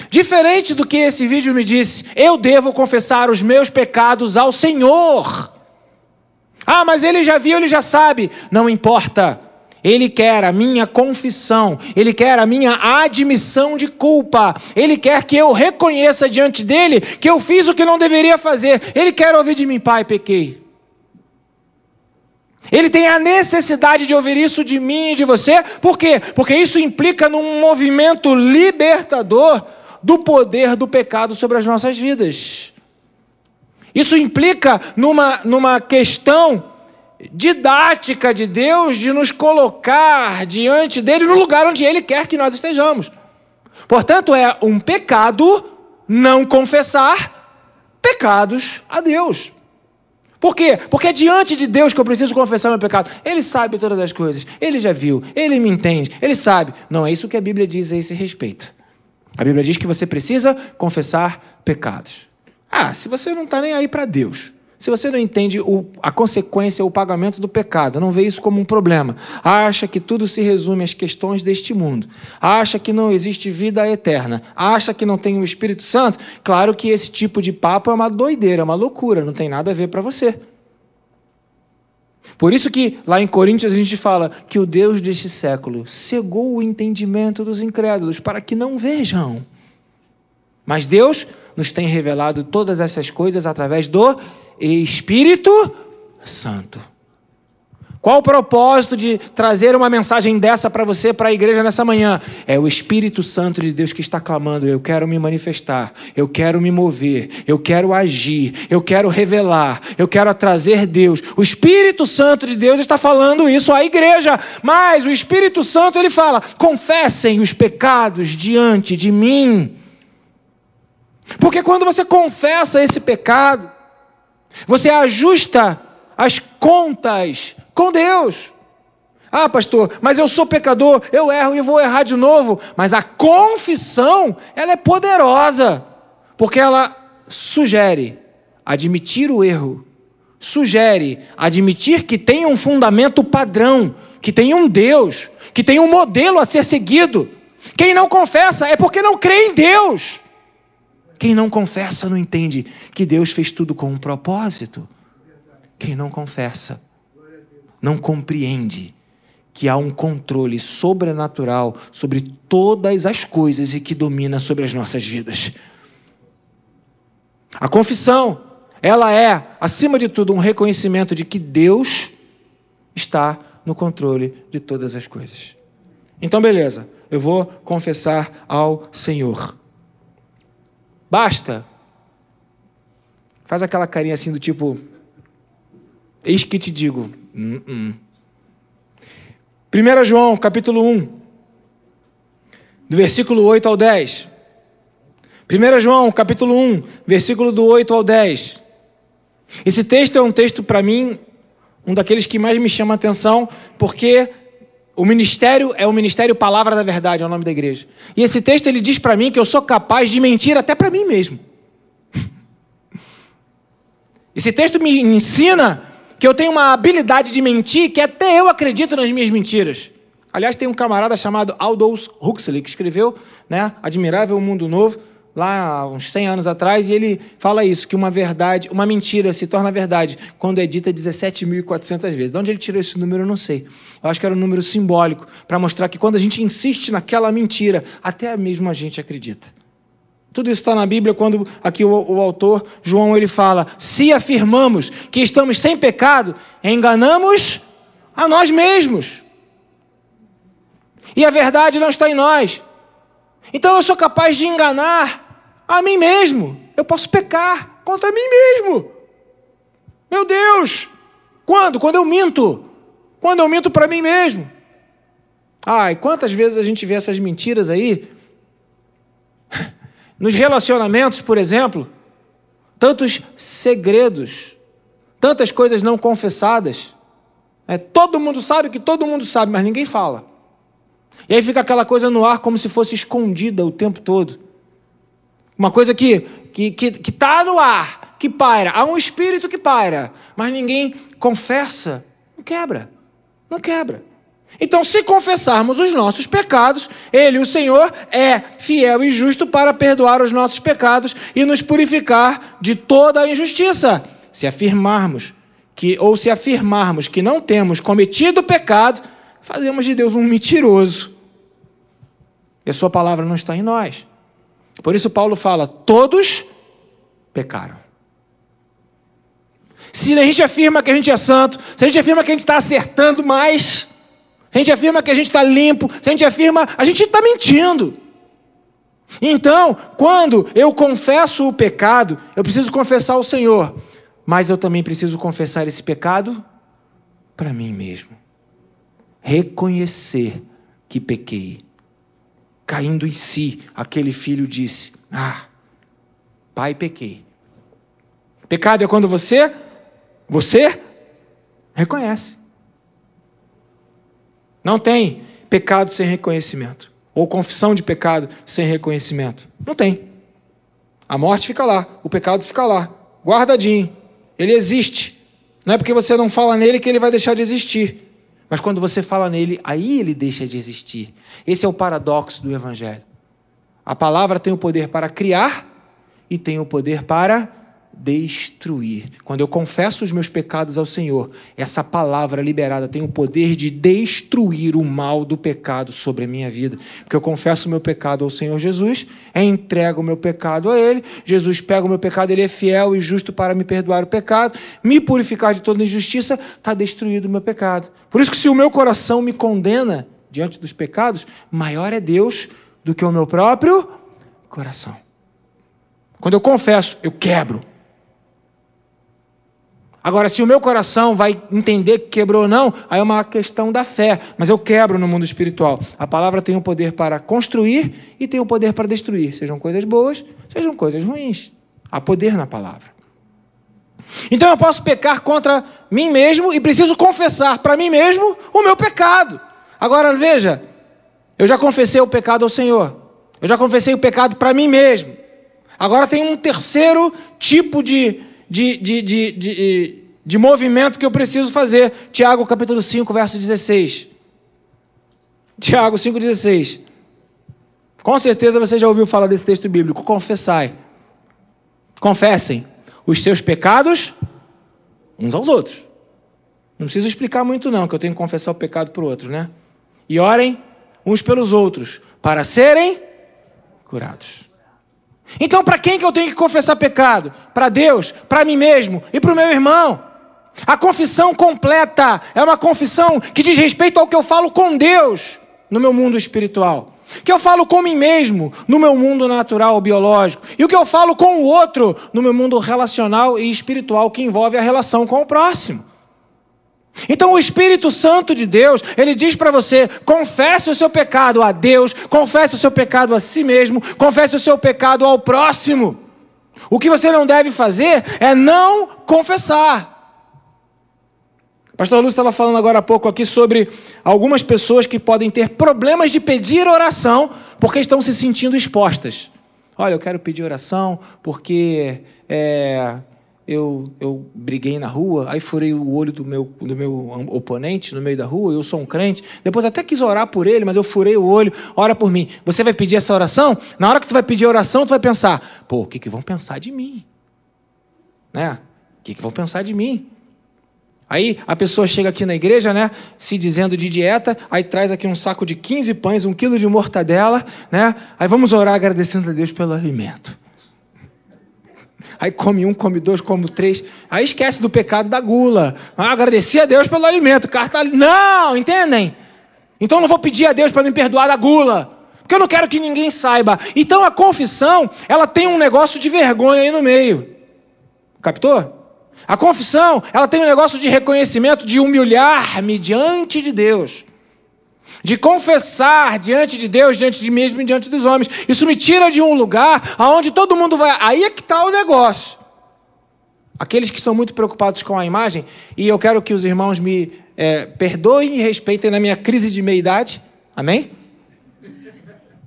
diferente do que esse vídeo me disse, eu devo confessar os meus pecados ao Senhor. Ah, mas ele já viu, ele já sabe. Não importa. Ele quer a minha confissão, ele quer a minha admissão de culpa, ele quer que eu reconheça diante dele que eu fiz o que não deveria fazer. Ele quer ouvir de mim, pai, pequei. Ele tem a necessidade de ouvir isso de mim e de você, por quê? Porque isso implica num movimento libertador do poder do pecado sobre as nossas vidas. Isso implica numa, numa questão didática de Deus de nos colocar diante dele no lugar onde ele quer que nós estejamos. Portanto, é um pecado não confessar pecados a Deus. Por quê? Porque é diante de Deus que eu preciso confessar meu pecado. Ele sabe todas as coisas, ele já viu, ele me entende, ele sabe. Não é isso que a Bíblia diz a esse respeito. A Bíblia diz que você precisa confessar pecados. Ah, se você não está nem aí para Deus, se você não entende o, a consequência, o pagamento do pecado, não vê isso como um problema, acha que tudo se resume às questões deste mundo, acha que não existe vida eterna, acha que não tem o Espírito Santo, claro que esse tipo de papo é uma doideira, é uma loucura, não tem nada a ver para você. Por isso que lá em Coríntios a gente fala que o Deus deste século cegou o entendimento dos incrédulos para que não vejam. Mas Deus nos tem revelado todas essas coisas através do Espírito Santo. Qual o propósito de trazer uma mensagem dessa para você, para a igreja nessa manhã? É o Espírito Santo de Deus que está clamando: eu quero me manifestar, eu quero me mover, eu quero agir, eu quero revelar, eu quero trazer Deus. O Espírito Santo de Deus está falando isso à igreja, mas o Espírito Santo ele fala: confessem os pecados diante de mim. Porque quando você confessa esse pecado, você ajusta as contas com Deus. Ah, pastor, mas eu sou pecador, eu erro e vou errar de novo. Mas a confissão, ela é poderosa, porque ela sugere admitir o erro, sugere admitir que tem um fundamento padrão, que tem um Deus, que tem um modelo a ser seguido. Quem não confessa é porque não crê em Deus. Quem não confessa não entende que Deus fez tudo com um propósito. Quem não confessa não compreende que há um controle sobrenatural sobre todas as coisas e que domina sobre as nossas vidas. A confissão, ela é, acima de tudo, um reconhecimento de que Deus está no controle de todas as coisas. Então, beleza, eu vou confessar ao Senhor. Basta. Faz aquela carinha assim do tipo. Eis que te digo. Uh -uh. 1 João, capítulo 1, do versículo 8 ao 10. 1 João, capítulo 1, versículo do 8 ao 10. Esse texto é um texto, para mim, um daqueles que mais me chama a atenção, porque o ministério é o ministério Palavra da Verdade, é o nome da igreja. E esse texto ele diz para mim que eu sou capaz de mentir até para mim mesmo. [laughs] Esse texto me ensina que eu tenho uma habilidade de mentir que até eu acredito nas minhas mentiras. Aliás, tem um camarada chamado Aldous Huxley que escreveu, né, Admirável Mundo Novo lá uns 100 anos atrás, e ele fala isso, que uma verdade, uma mentira se torna verdade quando é dita 17.400 vezes. De onde ele tirou esse número, eu não sei. Eu acho que era um número simbólico, para mostrar que quando a gente insiste naquela mentira, até mesmo a gente acredita. Tudo isso está na Bíblia, quando aqui o, o, autor, João, ele fala: se afirmamos que estamos sem pecado, enganamos a nós mesmos. E a verdade não está em nós. Então eu sou capaz de enganar a mim mesmo. Eu posso pecar contra mim mesmo. Meu Deus! Quando? Quando eu minto. Quando eu minto para mim mesmo. Ai, quantas vezes a gente vê essas mentiras aí? [laughs] Nos relacionamentos, por exemplo, tantos segredos, tantas coisas não confessadas. É, todo mundo sabe que todo mundo sabe, mas ninguém fala. E aí fica aquela coisa no ar como se fosse escondida o tempo todo. Uma coisa que que que está no ar, que paira. Há um espírito que paira, mas ninguém confessa. Não quebra, não quebra. Então, se confessarmos os nossos pecados, Ele, o Senhor, é fiel e justo para perdoar os nossos pecados e nos purificar de toda a injustiça. Se afirmarmos que, ou se afirmarmos que não temos cometido pecado, fazemos de Deus um mentiroso. E a Sua palavra não está em nós. Por isso, Paulo fala: todos pecaram. Se a gente afirma que a gente é santo, se a gente afirma que a gente está acertando mais se a gente afirma que a gente está limpo, se a gente afirma, a gente está mentindo. Então, quando eu confesso o pecado, eu preciso confessar ao Senhor, mas eu também preciso confessar esse pecado para mim mesmo. Reconhecer que pequei. Caindo em si, aquele filho disse: Ah, pai, pequei. Pecado é quando você, você reconhece. Não tem pecado sem reconhecimento. Ou confissão de pecado sem reconhecimento. Não tem. A morte fica lá, o pecado fica lá, guardadinho. Ele existe. Não é porque você não fala nele que ele vai deixar de existir. Mas quando você fala nele, aí ele deixa de existir. Esse é o paradoxo do Evangelho. A palavra tem o poder para criar e tem o poder para destruir. Quando eu confesso os meus pecados ao Senhor, essa palavra liberada tem o poder de destruir o mal do pecado sobre a minha vida. Porque eu confesso o meu pecado ao Senhor Jesus, entrego o meu pecado a Ele, Jesus pega o meu pecado, Ele é fiel e justo para me perdoar o pecado, me purificar de toda injustiça, está destruído o meu pecado. Por isso que se o meu coração me condena diante dos pecados, maior é Deus do que o meu próprio coração. Quando eu confesso, eu quebro Agora, se o meu coração vai entender que quebrou ou não, aí é uma questão da fé. Mas eu quebro no mundo espiritual. A palavra tem o poder para construir e tem o poder para destruir. Sejam coisas boas, sejam coisas ruins. Há poder na palavra. Então eu posso pecar contra mim mesmo e preciso confessar para mim mesmo o meu pecado. Agora veja, eu já confessei o pecado ao Senhor. Eu já confessei o pecado para mim mesmo. Agora tem um terceiro tipo de de, de, de, de, de movimento que eu preciso fazer. Tiago capítulo 5, verso 16. Tiago 5,16. Com certeza você já ouviu falar desse texto bíblico. Confessai. Confessem os seus pecados uns aos outros. Não preciso explicar muito, não, que eu tenho que confessar o pecado para o outro, né? E orem uns pelos outros, para serem curados. Então, para quem que eu tenho que confessar pecado? Para Deus, para mim mesmo e para o meu irmão. A confissão completa é uma confissão que diz respeito ao que eu falo com Deus no meu mundo espiritual, que eu falo com mim mesmo no meu mundo natural biológico e o que eu falo com o outro no meu mundo relacional e espiritual que envolve a relação com o próximo. Então o Espírito Santo de Deus, ele diz para você: confesse o seu pecado a Deus, confesse o seu pecado a si mesmo, confesse o seu pecado ao próximo. O que você não deve fazer é não confessar. Pastor Lúcio estava falando agora há pouco aqui sobre algumas pessoas que podem ter problemas de pedir oração porque estão se sentindo expostas. Olha, eu quero pedir oração porque é, eu, eu briguei na rua, aí furei o olho do meu, do meu oponente no meio da rua, eu sou um crente, depois até quis orar por ele, mas eu furei o olho, ora por mim. Você vai pedir essa oração? Na hora que tu vai pedir a oração, tu vai pensar, pô, o que, que vão pensar de mim? Né? O que, que vão pensar de mim? Aí a pessoa chega aqui na igreja, né, se dizendo de dieta, aí traz aqui um saco de 15 pães, um quilo de mortadela, né? Aí vamos orar agradecendo a Deus pelo alimento. Aí come um, come dois, come três. Aí esquece do pecado da gula. Ah, agradeci a Deus pelo alimento. Carta... Não, entendem? Então não vou pedir a Deus para me perdoar da gula. Porque eu não quero que ninguém saiba. Então a confissão, ela tem um negócio de vergonha aí no meio. Captou? A confissão, ela tem um negócio de reconhecimento, de humilhar-me diante de Deus. De confessar diante de Deus, diante de mim mesmo e diante dos homens. Isso me tira de um lugar aonde todo mundo vai. Aí é que está o negócio. Aqueles que são muito preocupados com a imagem, e eu quero que os irmãos me é, perdoem e respeitem na minha crise de meia-idade. Amém?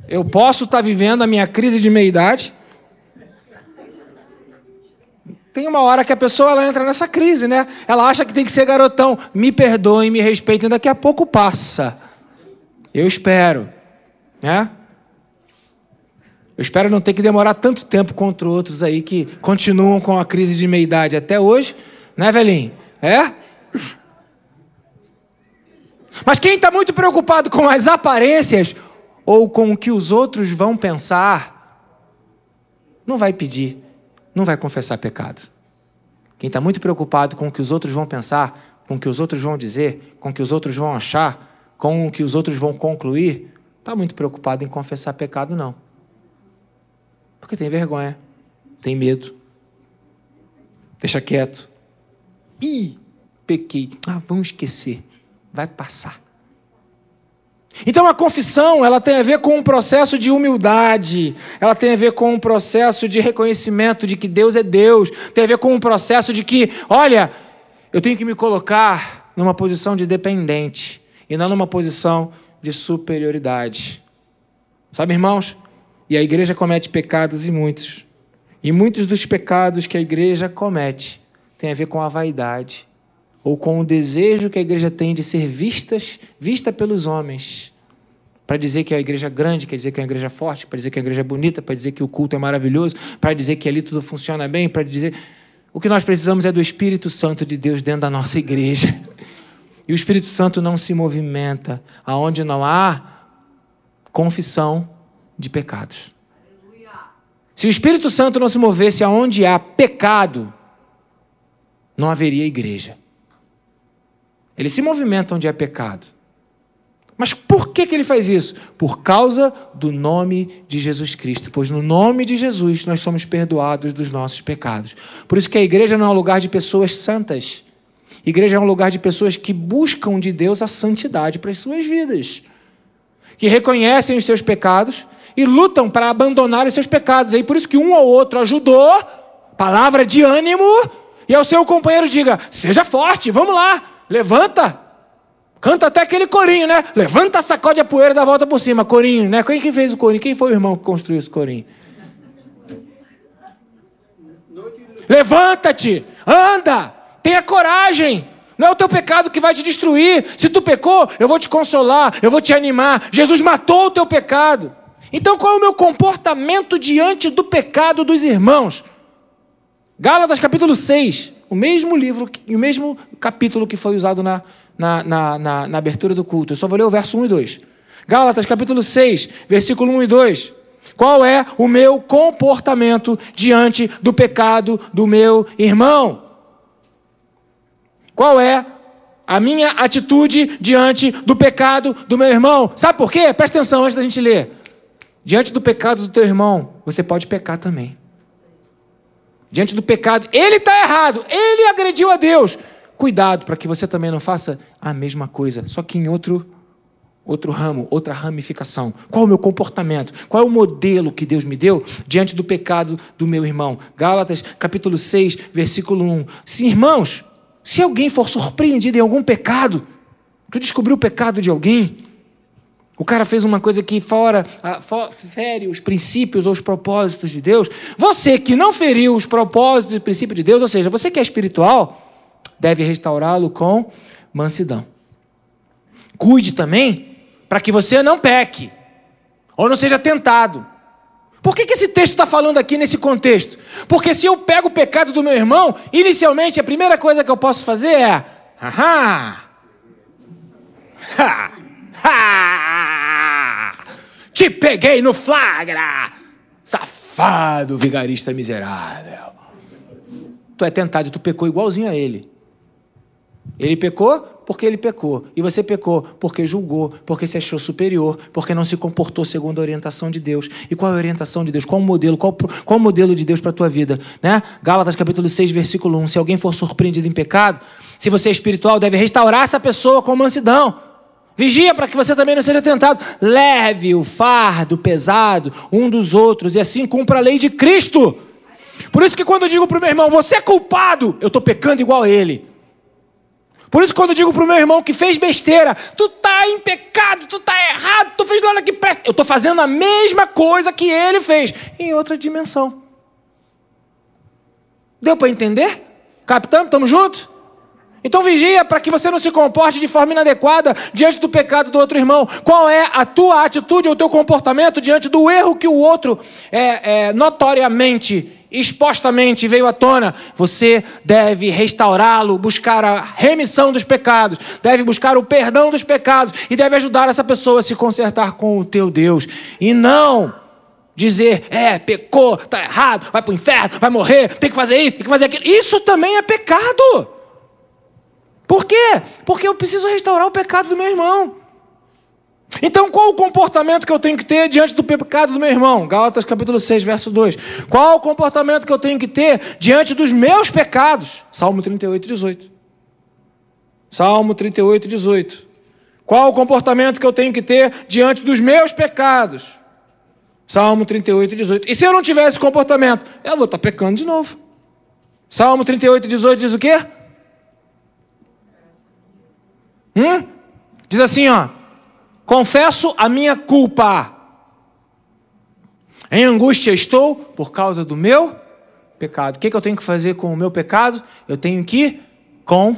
Eu posso estar vivendo a minha crise de meia-idade. Tem uma hora que a pessoa ela entra nessa crise, né? Ela acha que tem que ser garotão. Me perdoem, me respeitem, daqui a pouco passa. Eu espero, né? Eu espero não ter que demorar tanto tempo contra outros aí que continuam com a crise de meia-idade até hoje, né, velhinho? É? Mas quem está muito preocupado com as aparências ou com o que os outros vão pensar, não vai pedir, não vai confessar pecado. Quem está muito preocupado com o que os outros vão pensar, com o que os outros vão dizer, com o que os outros vão achar, com o que os outros vão concluir, está muito preocupado em confessar pecado, não. Porque tem vergonha, tem medo. Deixa quieto. Ih, pequei. Ah, vamos esquecer. Vai passar. Então a confissão, ela tem a ver com um processo de humildade, ela tem a ver com um processo de reconhecimento de que Deus é Deus, tem a ver com um processo de que, olha, eu tenho que me colocar numa posição de dependente e não numa posição de superioridade. Sabe, irmãos? E a igreja comete pecados e muitos. E muitos dos pecados que a igreja comete têm a ver com a vaidade ou com o desejo que a igreja tem de ser vistas, vista pelos homens. Para dizer que a igreja é grande, quer dizer que é uma igreja forte, para dizer que a igreja é bonita, para dizer que o culto é maravilhoso, para dizer que ali tudo funciona bem, para dizer. O que nós precisamos é do Espírito Santo de Deus dentro da nossa igreja. E o Espírito Santo não se movimenta aonde não há confissão de pecados. Se o Espírito Santo não se movesse aonde há pecado, não haveria igreja. Ele se movimenta onde há pecado. Mas por que, que ele faz isso? Por causa do nome de Jesus Cristo. Pois no nome de Jesus nós somos perdoados dos nossos pecados. Por isso que a igreja não é um lugar de pessoas santas. Igreja é um lugar de pessoas que buscam de Deus a santidade para as suas vidas. Que reconhecem os seus pecados e lutam para abandonar os seus pecados. E por isso que um ou outro ajudou, palavra de ânimo, e ao seu companheiro diga: seja forte, vamos lá, levanta. Canta até aquele corinho, né? Levanta, sacode a poeira e dá a volta por cima. Corinho, né? Quem, quem fez o corinho? Quem foi o irmão que construiu esse corinho? Levanta-te, anda, tenha coragem. Não é o teu pecado que vai te destruir. Se tu pecou, eu vou te consolar, eu vou te animar. Jesus matou o teu pecado. Então, qual é o meu comportamento diante do pecado dos irmãos? Gálatas capítulo 6, o mesmo livro, o mesmo capítulo que foi usado na, na, na, na, na abertura do culto. Eu só vou ler o verso 1 e 2. Gálatas capítulo 6, versículo 1 e 2. Qual é o meu comportamento diante do pecado do meu irmão? Qual é a minha atitude diante do pecado do meu irmão? Sabe por quê? Presta atenção antes da gente ler. Diante do pecado do teu irmão, você pode pecar também. Diante do pecado, ele está errado, ele agrediu a Deus. Cuidado para que você também não faça a mesma coisa, só que em outro outro ramo, outra ramificação. Qual é o meu comportamento? Qual é o modelo que Deus me deu diante do pecado do meu irmão? Gálatas, capítulo 6, versículo 1. Sim, irmãos, se alguém for surpreendido em algum pecado, tu descobriu o pecado de alguém, o cara fez uma coisa que fora, fere os princípios ou os propósitos de Deus. Você que não feriu os propósitos e princípios de Deus, ou seja, você que é espiritual, deve restaurá-lo com mansidão. Cuide também para que você não peque ou não seja tentado. Por que, que esse texto está falando aqui nesse contexto? Porque se eu pego o pecado do meu irmão, inicialmente a primeira coisa que eu posso fazer é. Haha! Ha! Ha! Te peguei no flagra! Safado, vigarista miserável. Tu é tentado tu pecou igualzinho a ele. Ele pecou porque ele pecou. E você pecou porque julgou, porque se achou superior, porque não se comportou segundo a orientação de Deus. E qual é a orientação de Deus? Qual o modelo? Qual, qual o modelo de Deus para a tua vida? Né? Gálatas capítulo 6, versículo 1. Se alguém for surpreendido em pecado, se você é espiritual, deve restaurar essa pessoa com mansidão. Vigia para que você também não seja tentado. Leve o fardo pesado um dos outros e assim cumpra a lei de Cristo. Por isso que quando eu digo para o meu irmão, você é culpado, eu estou pecando igual a ele. Por isso, quando eu digo para o meu irmão que fez besteira, tu está em pecado, tu está errado, tu fez nada que presta. Eu estou fazendo a mesma coisa que ele fez, em outra dimensão. Deu para entender? Capitão, estamos juntos? Então vigia para que você não se comporte de forma inadequada diante do pecado do outro irmão. Qual é a tua atitude ou o teu comportamento diante do erro que o outro é, é notoriamente expostamente veio à tona, você deve restaurá-lo, buscar a remissão dos pecados, deve buscar o perdão dos pecados e deve ajudar essa pessoa a se consertar com o teu Deus. E não dizer, é, pecou, está errado, vai para o inferno, vai morrer, tem que fazer isso, tem que fazer aquilo. Isso também é pecado. Por quê? Porque eu preciso restaurar o pecado do meu irmão. Então, qual o comportamento que eu tenho que ter diante do pecado do meu irmão? Gálatas capítulo 6, verso 2. Qual o comportamento que eu tenho que ter diante dos meus pecados? Salmo 38, 18. Salmo 38, 18. Qual o comportamento que eu tenho que ter diante dos meus pecados? Salmo 38, 18. E se eu não tiver esse comportamento, eu vou estar pecando de novo. Salmo 38, 18 diz o quê? Hum? Diz assim, ó. Confesso a minha culpa. Em angústia estou por causa do meu pecado. O que, que eu tenho que fazer com o meu pecado? Eu tenho que confessar.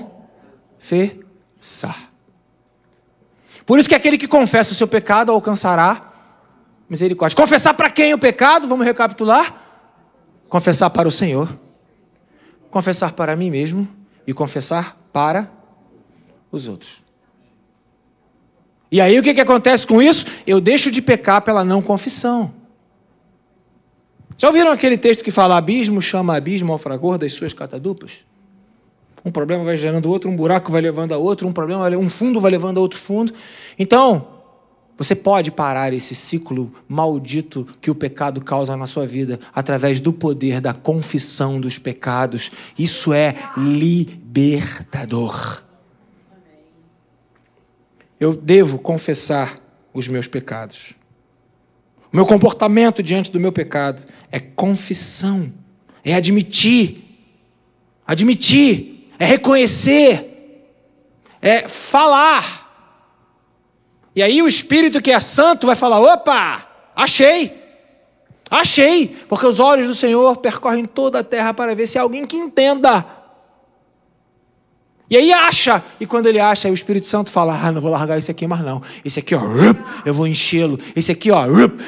Por isso que aquele que confessa o seu pecado alcançará misericórdia. Confessar para quem o pecado? Vamos recapitular. Confessar para o Senhor. Confessar para mim mesmo e confessar para os outros. E aí o que, que acontece com isso? Eu deixo de pecar pela não confissão. Já ouviram aquele texto que fala abismo chama abismo ao fragor das suas catadupas? Um problema vai gerando outro, um buraco vai levando a outro, um problema, um fundo vai levando a outro fundo. Então, você pode parar esse ciclo maldito que o pecado causa na sua vida através do poder da confissão dos pecados. Isso é libertador eu devo confessar os meus pecados. O meu comportamento diante do meu pecado é confissão, é admitir, admitir, é reconhecer, é falar. E aí o Espírito que é santo vai falar: opa, achei, achei, porque os olhos do Senhor percorrem toda a terra para ver se há alguém que entenda e aí acha, e quando ele acha, aí o Espírito Santo fala: Ah, não vou largar esse aqui mais não. Esse aqui, ó, eu vou enchê-lo. Esse aqui, ó,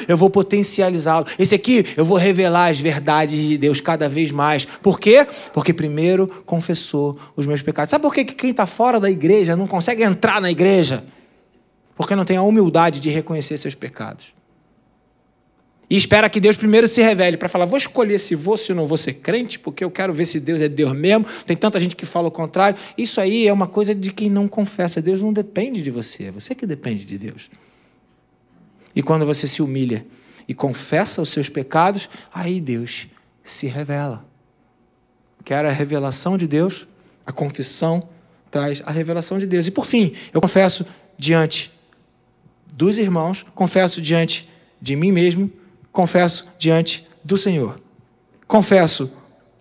eu vou potencializá-lo. Esse aqui, eu vou revelar as verdades de Deus cada vez mais. Por quê? Porque primeiro confessou os meus pecados. Sabe por que quem está fora da igreja não consegue entrar na igreja? Porque não tem a humildade de reconhecer seus pecados e espera que Deus primeiro se revele para falar: vou escolher se vou, se não vou ser crente, porque eu quero ver se Deus é Deus mesmo. Tem tanta gente que fala o contrário. Isso aí é uma coisa de quem não confessa. Deus não depende de você, é você que depende de Deus. E quando você se humilha e confessa os seus pecados, aí Deus se revela. Quer a revelação de Deus, a confissão traz a revelação de Deus. E por fim, eu confesso diante dos irmãos, confesso diante de mim mesmo confesso diante do Senhor. Confesso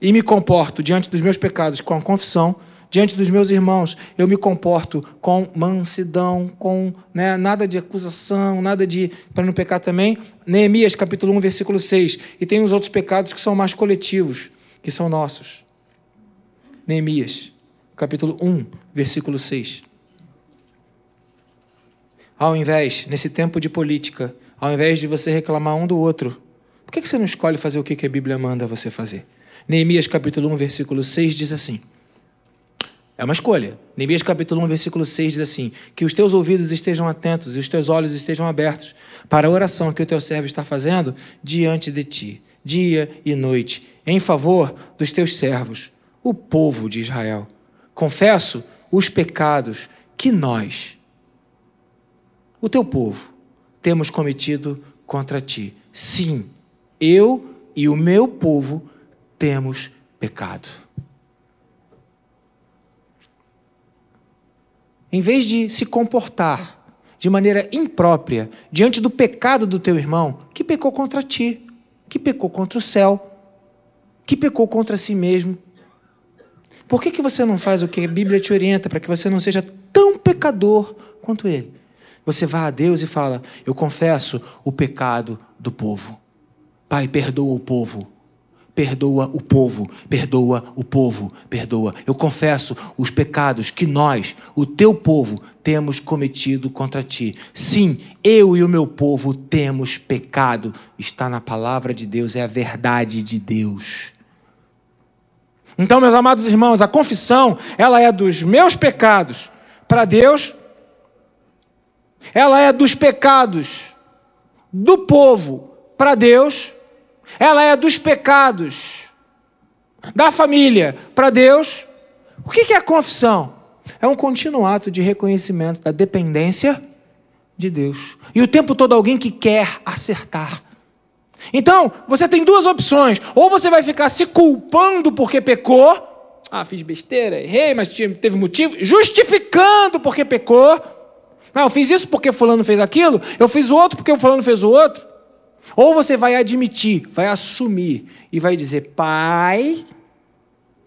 e me comporto diante dos meus pecados com a confissão, diante dos meus irmãos, eu me comporto com mansidão, com né, nada de acusação, nada de para não pecar também. Neemias capítulo 1, versículo 6. E tem os outros pecados que são mais coletivos, que são nossos. Neemias, capítulo 1, versículo 6. Ao invés, nesse tempo de política, ao invés de você reclamar um do outro, por que você não escolhe fazer o que a Bíblia manda você fazer? Neemias capítulo 1, versículo 6 diz assim. É uma escolha. Neemias capítulo 1, versículo 6 diz assim: Que os teus ouvidos estejam atentos e os teus olhos estejam abertos para a oração que o teu servo está fazendo diante de ti, dia e noite, em favor dos teus servos, o povo de Israel. Confesso os pecados que nós, o teu povo, temos cometido contra ti. Sim, eu e o meu povo temos pecado. Em vez de se comportar de maneira imprópria diante do pecado do teu irmão, que pecou contra ti, que pecou contra o céu, que pecou contra si mesmo, por que, que você não faz o que a Bíblia te orienta para que você não seja tão pecador quanto ele? Você vai a Deus e fala: Eu confesso o pecado do povo. Pai, perdoa o povo. Perdoa o povo, perdoa o povo, perdoa. Eu confesso os pecados que nós, o teu povo, temos cometido contra ti. Sim, eu e o meu povo temos pecado. Está na palavra de Deus, é a verdade de Deus. Então, meus amados irmãos, a confissão, ela é dos meus pecados para Deus ela é dos pecados do povo para Deus, ela é dos pecados da família para Deus. O que é a confissão? É um contínuo ato de reconhecimento da dependência de Deus. E o tempo todo alguém que quer acertar. Então, você tem duas opções. Ou você vai ficar se culpando porque pecou. Ah, fiz besteira, errei, mas teve motivo. Justificando porque pecou. Não, eu fiz isso porque fulano fez aquilo, eu fiz o outro porque o fulano fez o outro. Ou você vai admitir, vai assumir e vai dizer: Pai,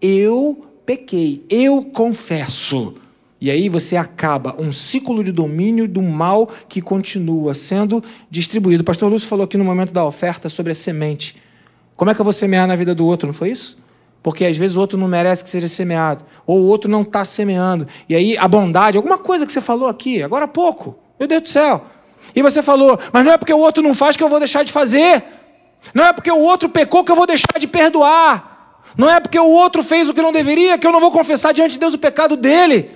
eu pequei, eu confesso. E aí você acaba um ciclo de domínio do mal que continua sendo distribuído. O pastor Lúcio falou aqui no momento da oferta sobre a semente. Como é que eu vou semear na vida do outro, não foi isso? Porque às vezes o outro não merece que seja semeado, ou o outro não está semeando. E aí a bondade, alguma coisa que você falou aqui, agora há pouco, meu Deus do céu. E você falou, mas não é porque o outro não faz que eu vou deixar de fazer. Não é porque o outro pecou que eu vou deixar de perdoar. Não é porque o outro fez o que não deveria que eu não vou confessar diante de Deus o pecado dele.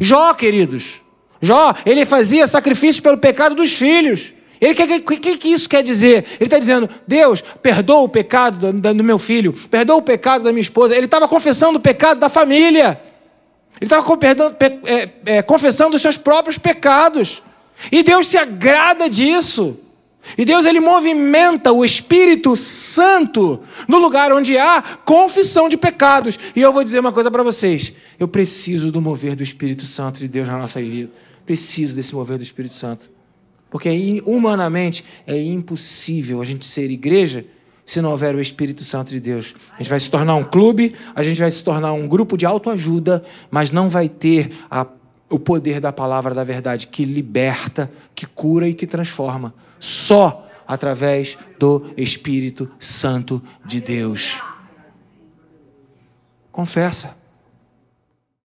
Jó, queridos. Jó, ele fazia sacrifício pelo pecado dos filhos. O que, que, que, isso quer dizer? Ele está dizendo: Deus, perdoa o pecado do, do, meu filho, perdoa o pecado da minha esposa. Ele estava confessando o pecado da família. Ele estava é, é, confessando os seus próprios pecados. E Deus se agrada disso. E Deus ele movimenta o Espírito Santo no lugar onde há confissão de pecados. E eu vou dizer uma coisa para vocês: eu preciso do mover do Espírito Santo de Deus na nossa vida. Preciso desse mover do Espírito Santo. Porque humanamente é impossível a gente ser igreja se não houver o Espírito Santo de Deus. A gente vai se tornar um clube, a gente vai se tornar um grupo de autoajuda, mas não vai ter a, o poder da palavra da verdade que liberta, que cura e que transforma. Só através do Espírito Santo de Deus. Confessa.